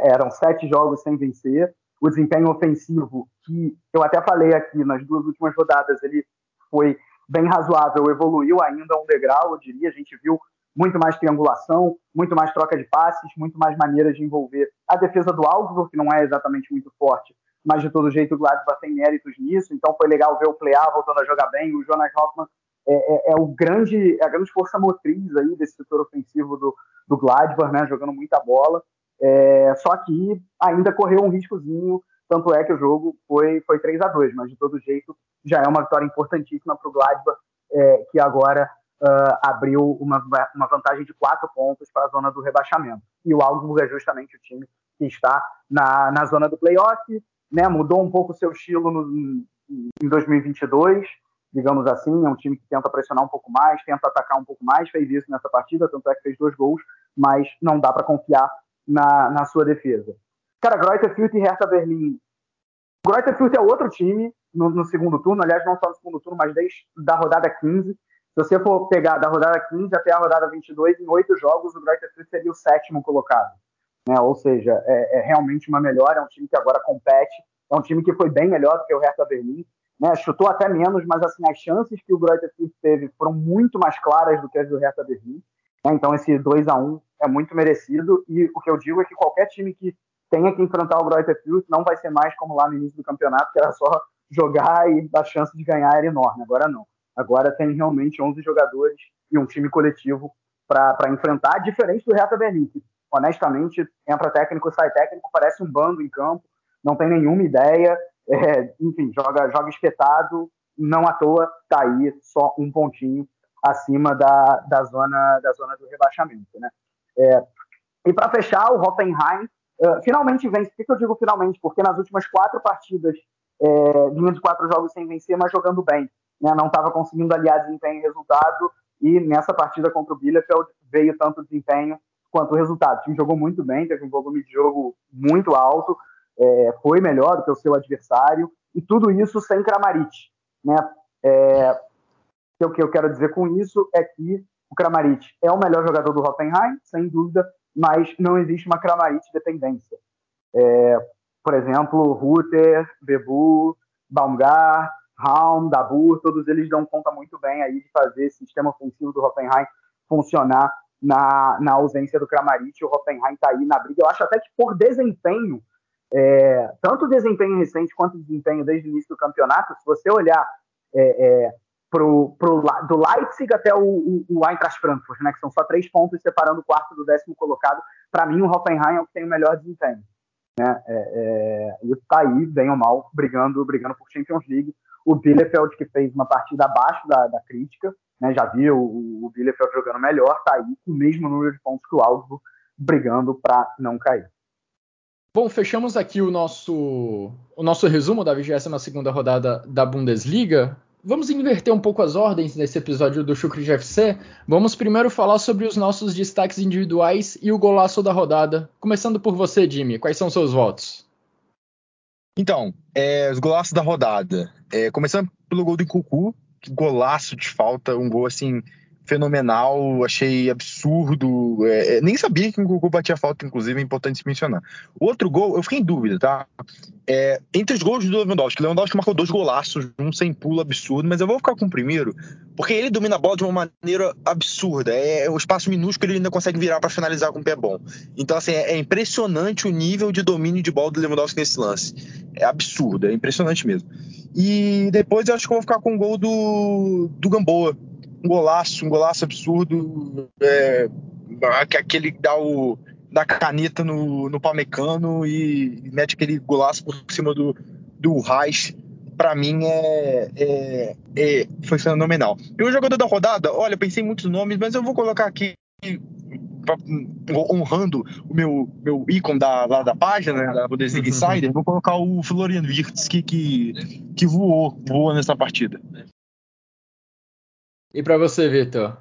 Eram sete jogos sem vencer o desempenho ofensivo, que eu até falei aqui nas duas últimas rodadas, ele foi bem razoável, evoluiu ainda um degrau, eu diria. A gente viu muito mais triangulação, muito mais troca de passes, muito mais maneiras de envolver a defesa do Augsburg, que não é exatamente muito forte, mas de todo jeito o Gladbach tem méritos nisso, então foi legal ver o Plea voltando a jogar bem, o Jonas Hoffmann é, é, é o grande, é a grande força motriz aí desse setor ofensivo do, do Gladbach, né, jogando muita bola, é, só que ainda correu um riscozinho, tanto é que o jogo foi, foi 3 a 2 mas de todo jeito já é uma vitória importantíssima para o Gladbach, é, que agora uh, abriu uma, uma vantagem de quatro pontos para a zona do rebaixamento. E o Augsburg é justamente o time que está na, na zona do playoff, né, mudou um pouco o seu estilo no, em 2022, digamos assim, é um time que tenta pressionar um pouco mais, tenta atacar um pouco mais, fez isso nessa partida, tanto é que fez dois gols, mas não dá para confiar na, na sua defesa. Cara, Greuther Fürth e Hertha Berlim. Greuther Fürth é outro time no, no, segundo turno, aliás, não só no segundo turno, mas desde da rodada 15. Se você for pegar da rodada 15 até a rodada 22, em oito jogos, o Greuther Fürth seria o sétimo colocado. Né? Ou seja, é, é, realmente uma melhora, é um time que agora compete, é um time que foi bem melhor do que o Hertha Berlim. Né? Chutou até menos, mas assim, as chances que o Greuther Fürth teve foram muito mais claras do que as do Hertha Berlim. Né? Então, esse 2 a 1 é muito merecido. E o que eu digo é que qualquer time que tenha que enfrentar o Greuther Fürth não vai ser mais como lá no início do campeonato, que era só jogar e a chance de ganhar era enorme. Agora não. Agora tem realmente 11 jogadores e um time coletivo para enfrentar, diferente do Hertha Berlim, que honestamente entra técnico, sai técnico, parece um bando em campo, não tem nenhuma ideia, é, enfim, joga, joga espetado, não à toa está aí só um pontinho acima da, da, zona, da zona do rebaixamento. Né? É, e para fechar, o Hoffenheim uh, finalmente vence. Por que, que, eu digo finalmente? Porque nas últimas quatro partidas, é, vinha de quatro jogos sem vencer, mas jogando bem. Né? Não estava conseguindo aliar desempenho e resultado, e nessa partida contra o Bielefeld veio tanto desempenho quanto o resultado. O time jogou muito bem, teve um volume de jogo muito alto, é, foi melhor do que o seu adversário, e tudo isso sem Kramaric. Né? É, o que eu quero dizer com isso é que o Kramaric é o melhor jogador do Hoffenheim, sem dúvida, mas não existe uma Kramaric dependência. É, por exemplo, Ruter, Bebu, Baumgart, Raum, Dabur, todos eles dão conta muito bem aí de fazer esse sistema ofensivo do Hoffenheim funcionar na, na ausência do Kramaric. O Hoffenheim está aí na briga. Eu acho até que por desempenho, é, tanto desempenho recente quanto desempenho desde o início do campeonato, se você olhar é, é, pro, pro, do Leipzig até o, o, o Eintracht Frankfurt, né, que são só três pontos separando o quarto do décimo colocado, para mim o Hoffenheim é o que tem o melhor desempenho. Né? É, é, e está aí, bem ou mal, brigando, brigando por Champions League. O Bielefeld, que fez uma partida abaixo da, da crítica, né, já viu o, o Bielefeld jogando melhor, está aí com o mesmo número de pontos que o Augsburg, brigando para não cair. Bom, fechamos aqui o nosso, o nosso resumo da 22ª rodada da Bundesliga. Vamos inverter um pouco as ordens nesse episódio do Chucre FC. Vamos primeiro falar sobre os nossos destaques individuais e o golaço da rodada. Começando por você, Jimmy, quais são seus votos? Então, é, os golaços da rodada. É, começando pelo gol do Cucu, que golaço de falta, um gol assim fenomenal, achei absurdo. É, é, nem sabia que o Gugu batia falta, inclusive, é importante se mencionar. O outro gol, eu fiquei em dúvida, tá? É, entre os gols do Lewandowski, Lewandowski marcou dois golaços, um sem pulo absurdo, mas eu vou ficar com o primeiro, porque ele domina a bola de uma maneira absurda. É, é o espaço minúsculo ele ainda consegue virar para finalizar com o pé bom. Então, assim, é, é impressionante o nível de domínio de bola do Lewandowski nesse lance. É absurdo, é impressionante mesmo. E depois eu acho que eu vou ficar com o gol do, do Gamboa um golaço, um golaço absurdo, é, aquele que dá o da caneta no, no Palmecano e mete aquele golaço por cima do, do Reis, para mim é, é, é, foi fenomenal. E o jogador da rodada, olha, pensei em muitos nomes, mas eu vou colocar aqui honrando o meu, meu ícone da, lá da página, né, da Bundesliga Insider, vou colocar o Florian Wirtz, que, que, que voou, voou nessa partida. E para você, Vitor?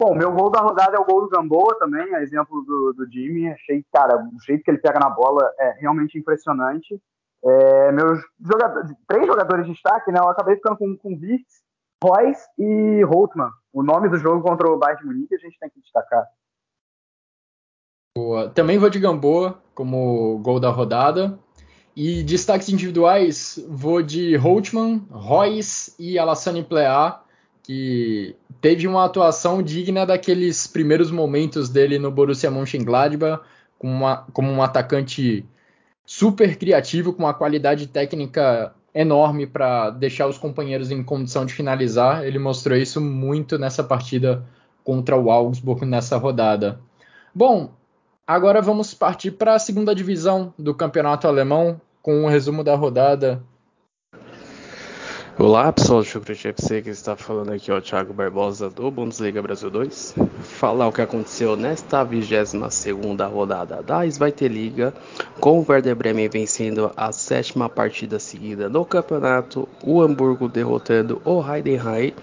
Bom, meu gol da rodada é o gol do Gamboa também, é exemplo do, do Jimmy. Achei, cara, o jeito que ele pega na bola é realmente impressionante. É, meus jogadores, três jogadores de destaque, né? Eu acabei ficando com, com Wirtz, Royce e Holtman. O nome do jogo contra o Bayern de Munique a gente tem que destacar. Boa. Também vou de Gamboa como gol da rodada. E destaques individuais, vou de Holtman, Royce e Alassane Plea, que teve uma atuação digna daqueles primeiros momentos dele no Borussia Mönchengladbach, como, uma, como um atacante super criativo, com uma qualidade técnica enorme para deixar os companheiros em condição de finalizar. Ele mostrou isso muito nessa partida contra o Augsburg nessa rodada. Bom, Agora vamos partir para a segunda divisão do campeonato alemão, com um resumo da rodada. Olá pessoal do Chucrute FC que está falando aqui é o Thiago Barbosa do Bundesliga Brasil 2. Falar o que aconteceu nesta 22 rodada da Liga, com o Werder Bremen vencendo a sétima partida seguida no campeonato, o Hamburgo derrotando o Heidenheim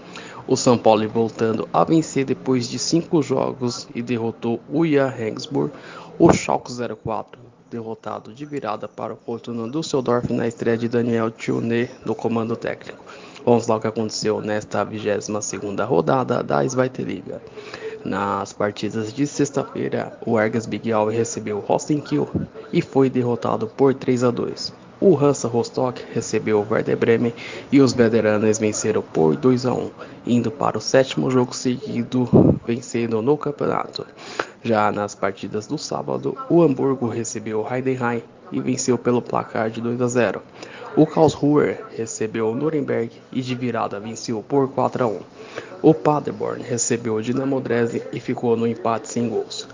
o São Paulo voltando a vencer depois de cinco jogos e derrotou o Jan Regensburg. O Schalke 04 derrotado de virada para o Fortuna Düsseldorf na estreia de Daniel Tchune no comando técnico. Vamos lá o que aconteceu nesta 22ª rodada da Zweite. Nas partidas de sexta-feira, o Ergas Big Al recebeu o Rostenkiel e foi derrotado por 3 a 2. O Hansa Rostock recebeu o Werder Bremen e os veteranos venceram por 2 a 1, indo para o sétimo jogo seguido, vencendo no campeonato. Já nas partidas do sábado, o Hamburgo recebeu o Heidenheim e venceu pelo placar de 2 a 0. O Karlsruher recebeu o Nuremberg e de virada venceu por 4 a 1. O Paderborn recebeu o Dinamo Dresden e ficou no empate sem gols.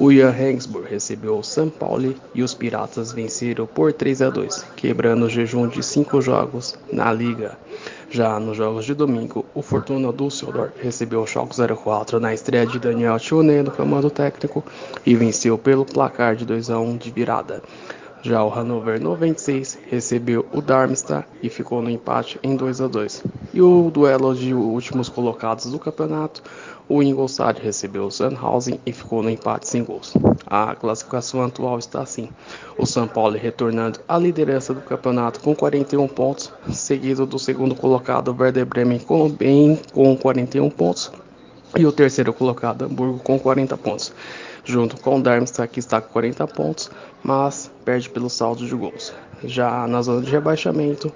O Jan Regensburg recebeu o São Paulo e os Piratas venceram por 3 a 2, quebrando o jejum de cinco jogos na liga. Já nos jogos de domingo, o Fortuna Düsseldorf recebeu o Schalke 04 na estreia de Daniel Tchouné no comando técnico e venceu pelo placar de 2 a 1 de virada. Já o Hannover 96 recebeu o Darmstadt e ficou no empate em 2 a 2. E o duelo de últimos colocados do campeonato, o Ingolstadt recebeu o Sandhausen e ficou no empate sem gols. A classificação atual está assim: o São Paulo retornando à liderança do campeonato com 41 pontos, seguido do segundo colocado Werder Bremen com bem com 41 pontos e o terceiro colocado Hamburgo com 40 pontos junto com o Darmstadt que está com 40 pontos, mas perde pelo saldo de gols. Já na zona de rebaixamento,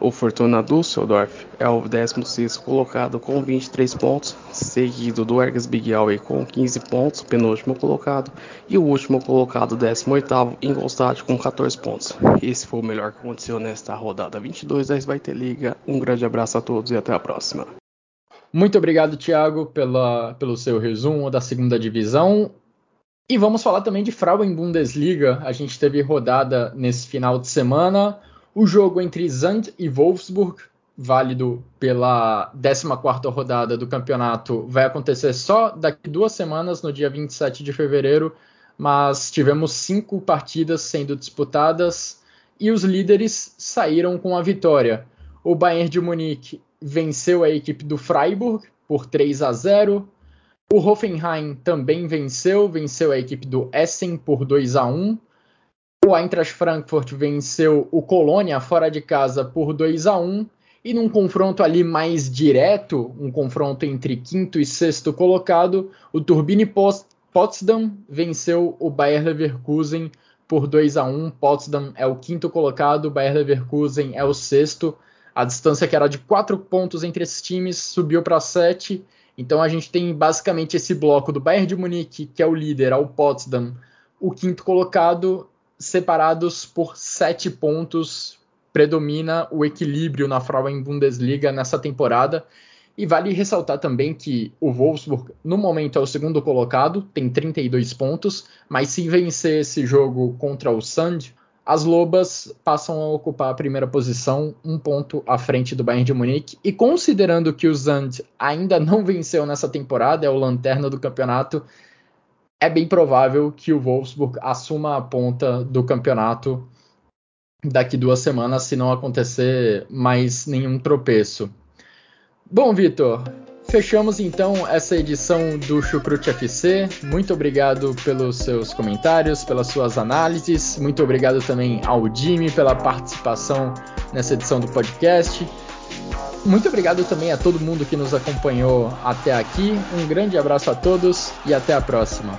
o Fortuna Düsseldorf é o 16 colocado com 23 pontos, seguido do Ergas Big com 15 pontos, penúltimo colocado, e o último colocado, 18º, Ingolstadt com 14 pontos. Esse foi o melhor que aconteceu nesta rodada 22 da Svite Liga. Um grande abraço a todos e até a próxima. Muito obrigado, Thiago, pela, pelo seu resumo da segunda divisão. E vamos falar também de Frauen Bundesliga. A gente teve rodada nesse final de semana. O jogo entre Zand e Wolfsburg, válido pela 14ª rodada do campeonato, vai acontecer só daqui duas semanas, no dia 27 de fevereiro. Mas tivemos cinco partidas sendo disputadas e os líderes saíram com a vitória. O Bayern de Munique venceu a equipe do Freiburg por 3 a 0. O Hoffenheim também venceu, venceu a equipe do Essen por 2 a 1. O Eintracht Frankfurt venceu o Colônia fora de casa por 2 a 1 e num confronto ali mais direto, um confronto entre quinto e sexto colocado, o Turbine Potsdam venceu o Bayer Leverkusen por 2 a 1. Potsdam é o quinto colocado, o Bayer Leverkusen é o sexto. A distância que era de 4 pontos entre esses times subiu para 7 então a gente tem basicamente esse bloco do Bayern de Munique, que é o líder, ao Potsdam, o quinto colocado, separados por sete pontos. Predomina o equilíbrio na Frauen Bundesliga nessa temporada. E vale ressaltar também que o Wolfsburg, no momento, é o segundo colocado, tem 32 pontos, mas se vencer esse jogo contra o Sand, as Lobas passam a ocupar a primeira posição, um ponto à frente do Bayern de Munique. E considerando que o Zand ainda não venceu nessa temporada, é o lanterna do campeonato, é bem provável que o Wolfsburg assuma a ponta do campeonato daqui duas semanas, se não acontecer mais nenhum tropeço. Bom, Vitor, Fechamos então essa edição do Chucrute FC. Muito obrigado pelos seus comentários, pelas suas análises. Muito obrigado também ao Jimmy pela participação nessa edição do podcast. Muito obrigado também a todo mundo que nos acompanhou até aqui. Um grande abraço a todos e até a próxima.